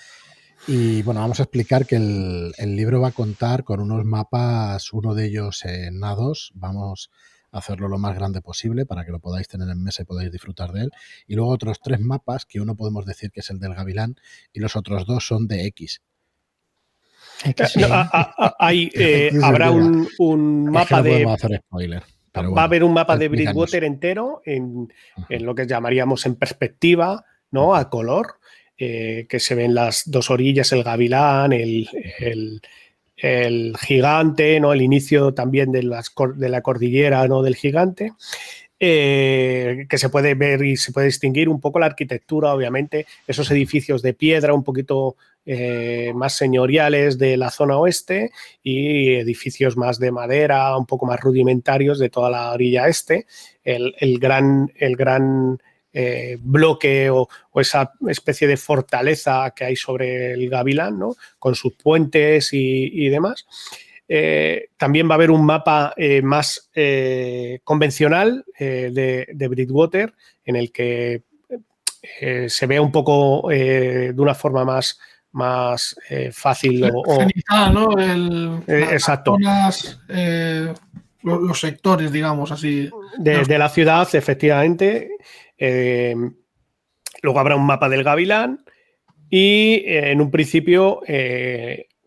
Y bueno, vamos a explicar que el, el, libro va a contar con unos mapas, uno de ellos en A2, vamos a hacerlo lo más grande posible para que lo podáis tener en mesa y podáis disfrutar de él. Y luego otros tres mapas, que uno podemos decir que es el del Gavilán y los otros dos son de X. hay, habrá un, mapa de... Va a haber un mapa de Bridgewater entero en, lo que llamaríamos en perspectiva, ¿no? A color, eh, que se ven las dos orillas, el gavilán, el, gigante, ¿no? El inicio también de, de la cordillera, ¿no? Del gigante. Eh, que se puede ver y se puede distinguir un poco la arquitectura, obviamente, esos edificios de piedra un poquito eh, más señoriales de la zona oeste y edificios más de madera, un poco más rudimentarios de toda la orilla este. El, gran, el gran eh, bloque o, esa especie de fortaleza que hay sobre el Gavilán, ¿no? con sus puentes y demás. Eh, también va a haber un mapa eh, más convencional de, de, Bridgewater en el que se vea un poco de una forma más, más fácil o, exacto los, sectores digamos así de, la ciudad efectivamente luego habrá un mapa del Gavilán y en un principio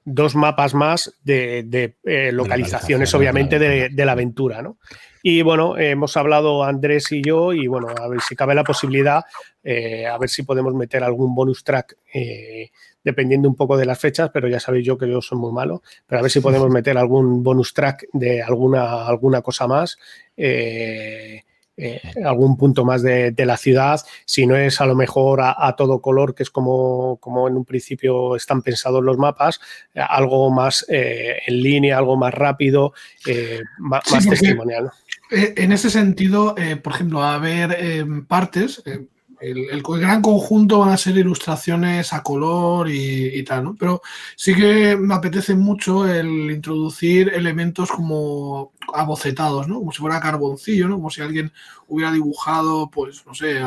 dos mapas más de, eh, localizaciones, obviamente, de, la aventura, ¿no? Y bueno, hemos hablado Andrés y yo, y bueno, a ver si cabe la posibilidad, eh, a ver si podemos meter algún bonus track, eh, dependiendo un poco de las fechas, pero ya sabéis yo que yo soy muy malo, pero a ver si podemos meter algún bonus track de alguna, alguna cosa más. Eh, algún punto más de, la ciudad, si no es a lo mejor a, todo color, que es como, como, en un principio están pensados los mapas, eh, algo más eh, en línea, algo más rápido, más, testimonial. En ese sentido, por ejemplo, a ver partes, el, gran conjunto van a ser ilustraciones a color y, tal, ¿no? Pero sí que me apetece mucho el introducir elementos como abocetados, ¿no? Como si fuera carboncillo, ¿no? Como si alguien hubiera dibujado, pues, no sé,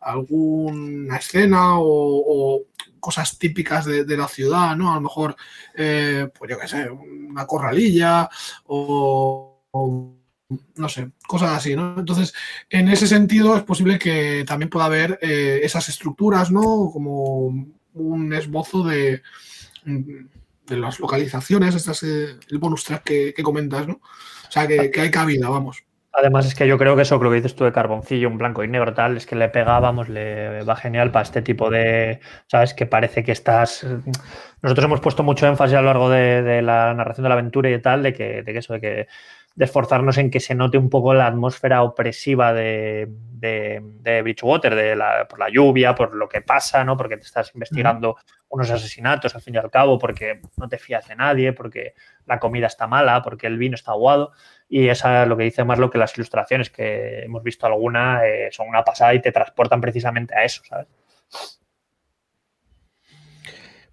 alguna escena o, cosas típicas de, la ciudad, ¿no? A lo mejor, eh, pues yo qué sé, una corralilla o no sé, cosas así, ¿no? Entonces, en ese sentido es posible que también pueda haber eh, esas estructuras, ¿no? Como un esbozo de, de las localizaciones, estas, eh, el bonus track que, comentas, ¿no? O sea, que, hay cabida, vamos. Además, es que yo creo que eso, lo que dices tú de carboncillo, un blanco y negro, tal, es que le pegábamos, le va genial para este tipo de, ¿sabes? Que parece que estás. Nosotros hemos puesto mucho énfasis a lo largo de, la narración de la aventura y tal, de que, de que eso, de que de esforzarnos en que se note un poco la atmósfera opresiva de, de, Bridgewater, de la, por la lluvia, por lo que pasa, ¿no? Porque te estás investigando unos asesinatos al fin y al cabo, porque no te fías de nadie, porque la comida está mala, porque el vino está aguado. Y esa es lo que dice más lo que las ilustraciones, que hemos visto alguna, eh, son una pasada y te transportan precisamente a eso, ¿sabes?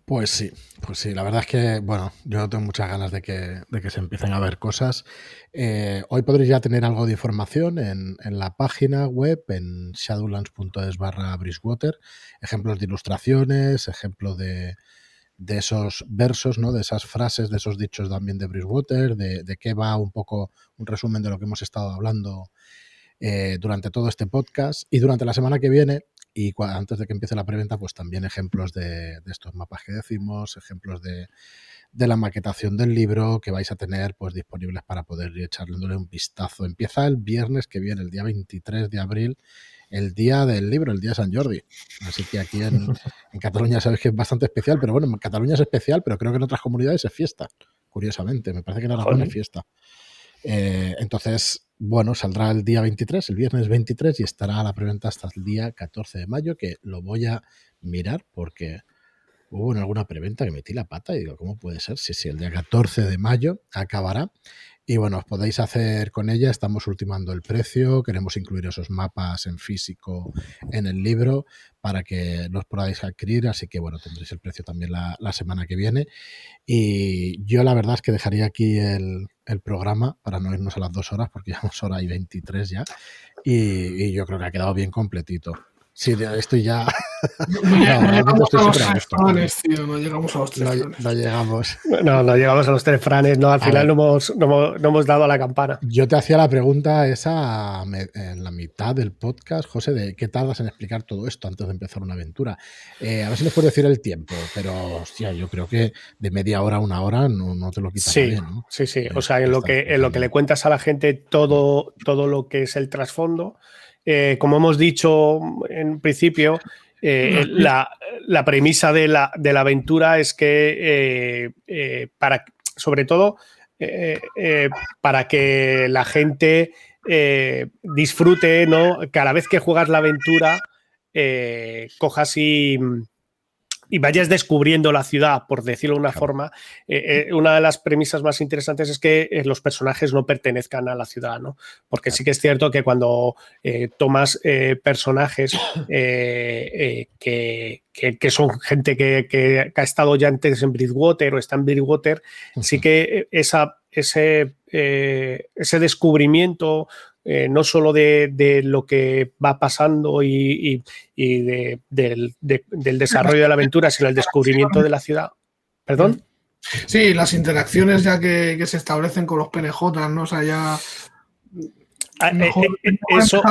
Pues sí, pues sí, la verdad es que, bueno, yo tengo muchas ganas de que, de que se empiecen a ver cosas. Eh, hoy podréis ya tener algo de información en, la página web, en shadowlands.es barra Bridgewater, ejemplos de ilustraciones, ejemplos de, esos versos, ¿no? de esas frases, de esos dichos también de Bridgewater, de, de qué va un poco un resumen de lo que hemos estado hablando eh, durante todo este podcast. Y durante la semana que viene y antes de que empiece la preventa, pues también ejemplos de, estos mapas que decimos, ejemplos de, la maquetación del libro que vais a tener pues disponibles para poder ir echándole un vistazo. Empieza el viernes que viene, el día 23 de abril, el día del libro, el día de San Jordi. Así que aquí en, Cataluña sabéis que es bastante especial, pero bueno, en Cataluña es especial, pero creo que en otras comunidades es fiesta, curiosamente. Me parece que en Aragón es fiesta. Eh, entonces, bueno, saldrá el día 23, el viernes 23, y estará la preventa hasta el día 14 de mayo, que lo voy a mirar porque hubo en alguna preventa que metí la pata y digo, ¿cómo puede ser? Sí, sí, el día 14 de mayo acabará. Y bueno, os podéis hacer con ella, estamos ultimando el precio, queremos incluir esos mapas en físico en el libro para que los podáis adquirir, así que bueno, tendréis el precio también la, semana que viene. Y yo la verdad es que dejaría aquí el, programa para no irnos a las dos horas, porque llevamos hora y 23 ya, y yo creo que ha quedado bien completito. Sí, estoy ya. No, llegamos a los tres franes, tío. No llegamos a los tres franes. No llegamos. No, no llegamos a los tres franes. No, al final no hemos, no, hemos, dado a la campana. Yo te hacía la pregunta esa en la mitad del podcast, José, de qué tardas en explicar todo esto antes de empezar una aventura. Eh, a ver si nos puede decir el tiempo, pero hostia, yo creo que de media hora a una hora no, te lo quitas sí, bien. Sí, sí. O sea, en lo, que, en lo que le cuentas a la gente todo, todo lo que es el trasfondo eh, como hemos dicho en principio, eh, la, premisa de la, aventura es que, eh, para, sobre todo, para que la gente disfrute, ¿no? Cada vez que juegas la aventura, cojas y y vayas descubriendo la ciudad, por decirlo de una forma, eh, eh, una de las premisas más interesantes es que eh, los personajes no pertenezcan a la ciudad, ¿no? Porque sí que es cierto que cuando tomas personajes que, que, son gente que, ha estado ya antes en Bridgewater o está en Bridgewater, sí que esa, ese, ese descubrimiento eh, no solo de, lo que va pasando y, del, desarrollo de la aventura, sino el descubrimiento de la ciudad. ¿Perdón? Sí, las interacciones ya que, se establecen con los PNJ, ¿no? O sea, ya. Ah, eh, eh, eso.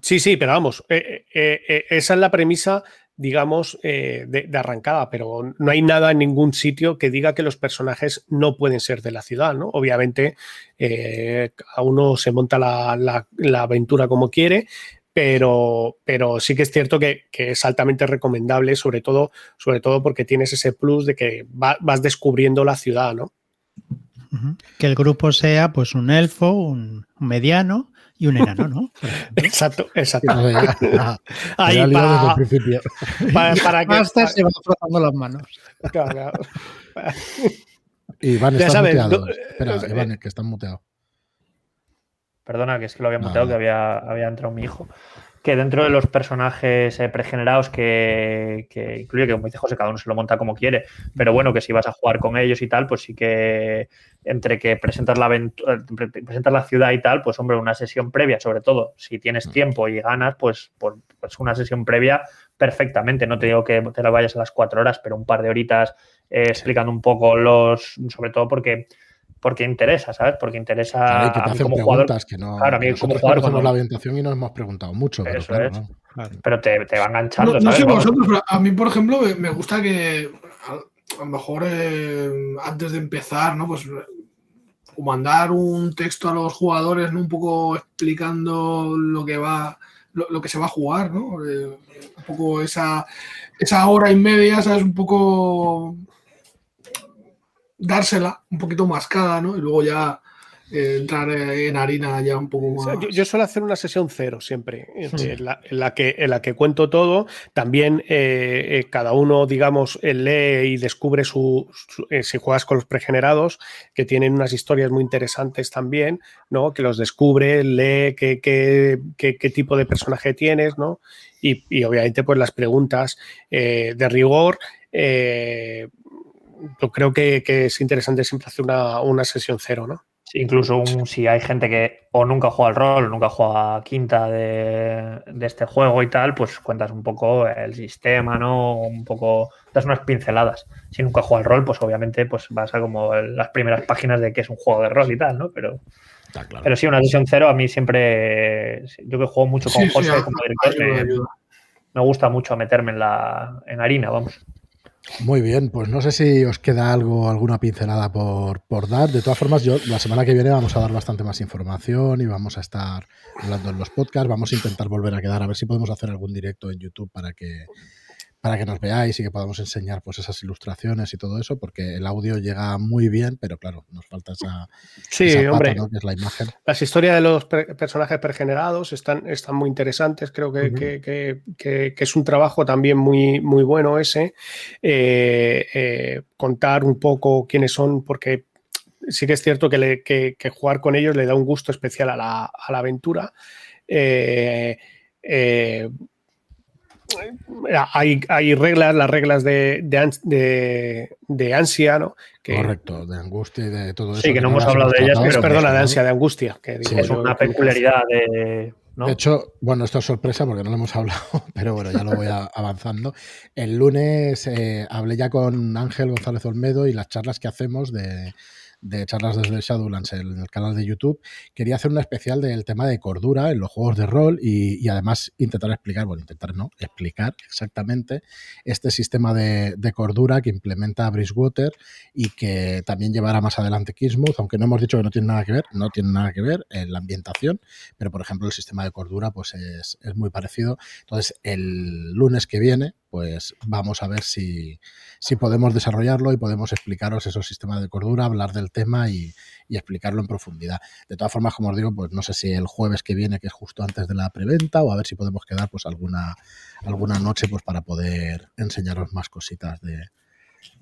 Sí, sí, pero vamos, esa es la premisa digamos, eh, de, arrancada, pero no hay nada en ningún sitio que diga que los personajes no pueden ser de la ciudad, ¿no? Obviamente, eh, a uno se monta la, aventura como quiere, pero, pero sí que es cierto que, es altamente recomendable, sobre todo, sobre todo porque tienes ese plus de que vas descubriendo la ciudad, ¿no? Que el grupo sea pues un elfo, un mediano y un enano, ¿no? exacto, exacto. Ahí para, principio. para, que se va frotando las manos. Claro, Iván, está muteado. Espera, eh, Iván, que está muteado. Perdona, que es que lo había muteado, que había, había entrado mi hijo que dentro de los personajes eh, pregenerados que, incluye, que como dice José, cada uno se lo monta como quiere, pero bueno, que si vas a jugar con ellos y tal, pues sí que entre que presentas la, presentas la ciudad y tal, pues hombre, una sesión previa, sobre todo, si tienes mm. tiempo y ganas, pues, pues, pues, una sesión previa perfectamente. No te digo que te la vayas a las cuatro horas, pero un par de horitas eh, explicando un poco los, sobre todo porque porque interesa, ¿sabes? Porque interesa claro, que te hacen preguntas que no. Claro, a mí como jugador. Cuando... la orientación y nos hemos preguntado mucho. Eso pero, es. pero te, te, va enganchando. No, sé vosotros, pero a mí, por ejemplo, me gusta que a, lo mejor eh, antes de empezar, ¿no? Pues mandar un texto a los jugadores, ¿no? Un poco explicando lo que va, lo, que se va a jugar, ¿no? Eh, un poco esa, esa hora y media, ¿sabes? Un poco dársela un poquito mascada, ¿no? Y luego ya entrar en harina ya un poco más. yo, suelo hacer una sesión cero siempre, en, la, que, en la que cuento todo. También eh, eh, cada uno, digamos, lee y descubre su, si juegas con los pregenerados, que tienen unas historias muy interesantes también, ¿no? Que los descubre, lee qué, qué, qué, tipo de personaje tienes, ¿no? Y, y obviamente, pues las preguntas de rigor yo creo que, es interesante siempre hacer una, sesión cero, ¿no? Incluso si hay gente que o nunca juega al rol, o nunca juega quinta de, este juego y tal, pues cuentas un poco el sistema, ¿no? Un poco, das unas pinceladas. Si nunca juega al rol, pues obviamente pues vas a como las primeras páginas de que es un juego de rol y tal, ¿no? Pero, pero sí, una sesión cero a mí siempre, yo que juego mucho con José como director, me, gusta mucho meterme en la en harina, vamos. Muy bien, pues no sé si os queda algo, alguna pincelada por, por, dar. De todas formas, yo la semana que viene vamos a dar bastante más información y vamos a estar hablando en los podcasts. Vamos a intentar volver a quedar, a ver si podemos hacer algún directo en YouTube para que para que nos veáis y que podamos enseñar pues esas ilustraciones y todo eso, porque el audio llega muy bien, pero claro, nos falta esa, sí, hombre, que es la imagen. Las historias de los personajes pregenerados están, están muy interesantes, creo que, es un trabajo también muy, muy bueno ese, eh, eh, contar un poco quiénes son, porque sí que es cierto que, jugar con ellos le da un gusto especial a la, a la aventura. Eh, hay, hay, reglas, las reglas de, de, ansia, ¿no? Correcto, de angustia y de todo eso. Sí, que no hemos hablado de ellas, pero perdona, de ansia, de angustia. Que es una peculiaridad de, De hecho, bueno, esto es sorpresa porque no lo hemos hablado, pero bueno, ya lo voy avanzando. El lunes eh, hablé ya con Ángel González Olmedo y las charlas que hacemos de, de charlas desde Shadowlands en el canal de YouTube, quería hacer una especial del tema de cordura en los juegos de rol y, además intentar explicar, bueno, intentar no, explicar exactamente este sistema de, cordura que implementa Bridgewater y que también llevará más adelante Kismuth, aunque no hemos dicho que no tiene nada que ver, no tiene nada que ver en la ambientación, pero por ejemplo el sistema de cordura pues es, es muy parecido. Entonces el lunes que viene pues vamos a ver si, si, podemos desarrollarlo y podemos explicaros esos sistemas de cordura, hablar del tema y, explicarlo en profundidad. De todas formas, como os digo, pues no sé si el jueves que viene, que es justo antes de la preventa, o a ver si podemos quedar pues alguna, alguna noche pues para poder enseñaros más cositas de,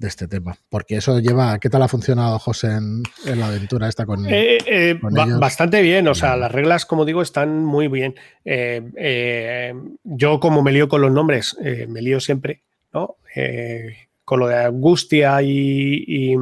este tema. Porque eso lleva, ¿qué tal ha funcionado José en, la aventura esta con, eh, eh, Bastante bien, o sea, las reglas, como digo, están muy bien. Eh, yo como me lío con los nombres, me lío siempre, ¿no? con lo de angustia y,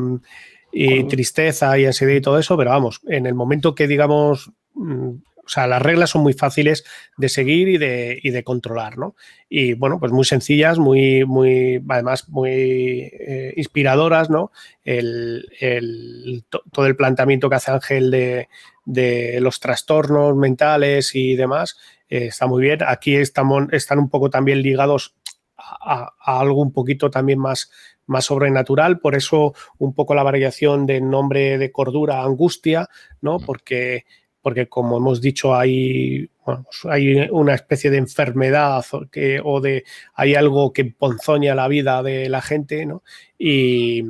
tristeza y ansiedad y todo eso, pero vamos, en el momento que digamos mm, o sea, las reglas son muy fáciles de seguir y de, de controlar, ¿no? Y bueno, pues muy sencillas, muy, muy, además muy eh, inspiradoras, ¿no? El, todo el planteamiento que hace Ángel de, los trastornos mentales y demás eh, está muy bien. Aquí estamos, están un poco también ligados a, algo un poquito también más, más sobrenatural, por eso un poco la variación del nombre de cordura angustia, ¿no? Porque porque como hemos dicho, hay, pues hay una especie de enfermedad que, o de hay algo que ponzoña la vida de la gente, ¿no? Y,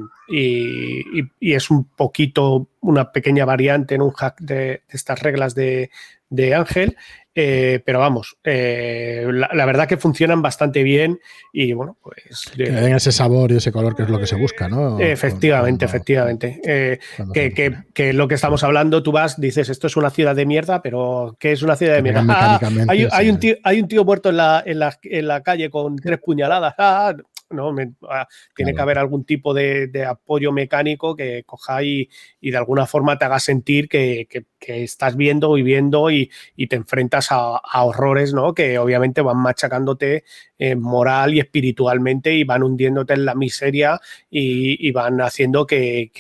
es un poquito una pequeña variante en un hack de, estas reglas de, de Ángel eh, pero vamos, eh, la, verdad que funcionan bastante bien y bueno, pues... Que den ese sabor y ese color que es lo que se busca, ¿no? Efectivamente, efectivamente. Eh, que, que, que, lo que estamos hablando, tú vas, dices, esto es una ciudad de mierda, pero ¿qué es una ciudad de mierda? Ah, hay, hay, un tío, hay un tío muerto en la, en la, en la calle con tres puñaladas. Ah, ¿no? Ah, tiene que haber algún tipo de, apoyo mecánico que coja y, de alguna forma te haga sentir que, estás viendo, viviendo y, y te enfrentas a, horrores, ¿no? Que obviamente van machacándote eh, moral y espiritualmente y van hundiéndote en la miseria y, van haciendo que,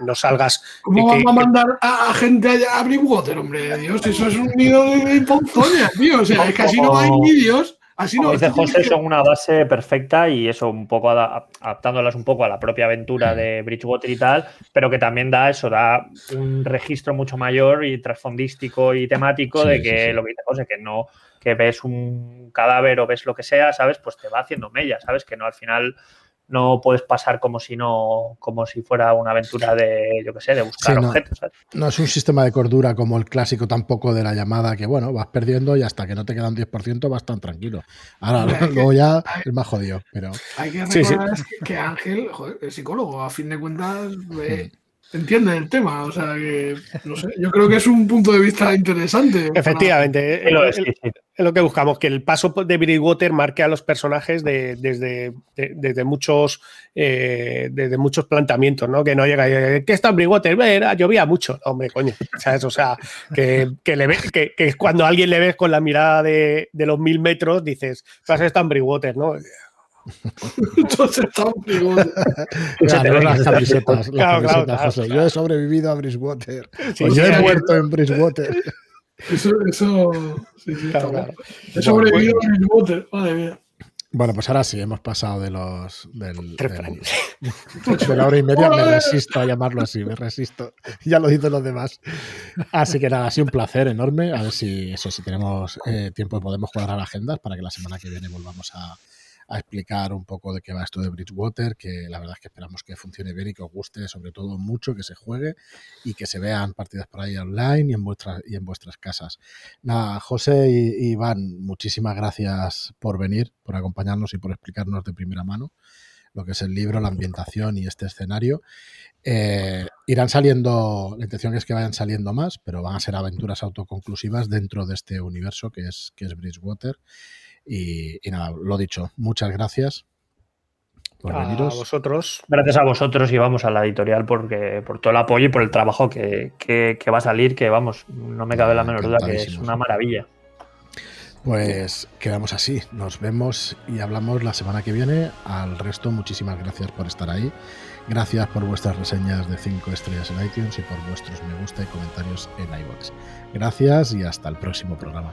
no salgas. ¿Cómo vamos a mandar a, gente a, abrir water, hombre? Dios, eso es un nido de, ponzoña, tío. O sea, es que así no hay vídeos Así Como dice José, son una base perfecta y eso un poco adaptándolas un poco a la propia aventura de Bridgewater y tal, pero que también da eso, da un registro mucho mayor y trasfondístico y temático de que lo que dice José, que no, que ves un cadáver o ves lo que sea, ¿sabes? Pues te va haciendo mella, ¿sabes? Que no al final no puedes pasar como si no, como si fuera una aventura de, yo qué sé, de buscar objetos. No es un sistema de cordura como el clásico tampoco de la llamada que, bueno, vas perdiendo y hasta que no te quedan 10% vas tan tranquilo. Ahora, luego ya es más jodido, pero... Hay que recordar que Ángel, joder, es psicólogo, a fin de cuentas... Eh, entiende el tema. O sea que, no sé, yo creo que es un punto de vista interesante. Efectivamente, es, lo que buscamos, que el paso de Bridgewater marque a los personajes de, desde, desde, muchos, eh, desde muchos planteamientos, ¿no? Que no llega, ¿qué está en Bridgewater? Era, llovía mucho, hombre, coño. O sea, que, que, le ve, que, que, cuando a alguien le ves con la mirada de, de los mil metros, dices, vas a estar en Bridgewater, ¿no? Entonces está un las camisetas, Yo he sobrevivido a Bridgewater. yo he muerto en Bridgewater. Eso, eso, sí, sí, claro, He sobrevivido a Bridgewater, madre mía. Bueno, pues ahora sí, hemos pasado de los. Del, de la hora y media, me resisto a llamarlo así, me resisto. Ya lo dicen los demás. Así que nada, ha sido un placer enorme. A ver si eso, si tenemos eh, tiempo, podemos cuadrar agendas para que la semana que viene volvamos a, a explicar un poco de qué va esto de Bridgewater, que la verdad es que esperamos que funcione bien y que os guste sobre todo mucho, que se juegue y que se vean partidas por ahí online y en vuestras, y en vuestras casas. Nada, José y Iván, muchísimas gracias por venir, por acompañarnos y por explicarnos de primera mano lo que es el libro, la ambientación y este escenario. Eh, irán saliendo, la intención es que vayan saliendo más, pero van a ser aventuras autoconclusivas dentro de este universo que es, que es Bridgewater. Y, nada, lo dicho, muchas gracias por a vosotros. Gracias a vosotros y vamos a la editorial porque, por todo el apoyo y por el trabajo que, va a salir, que vamos, no me cabe la menor duda que es una maravilla. Pues quedamos así, nos vemos y hablamos la semana que viene. Al resto, muchísimas gracias por estar ahí. Gracias por vuestras reseñas de 5 estrellas en iTunes y por vuestros me gusta y comentarios en iVoox. Gracias y hasta el próximo programa.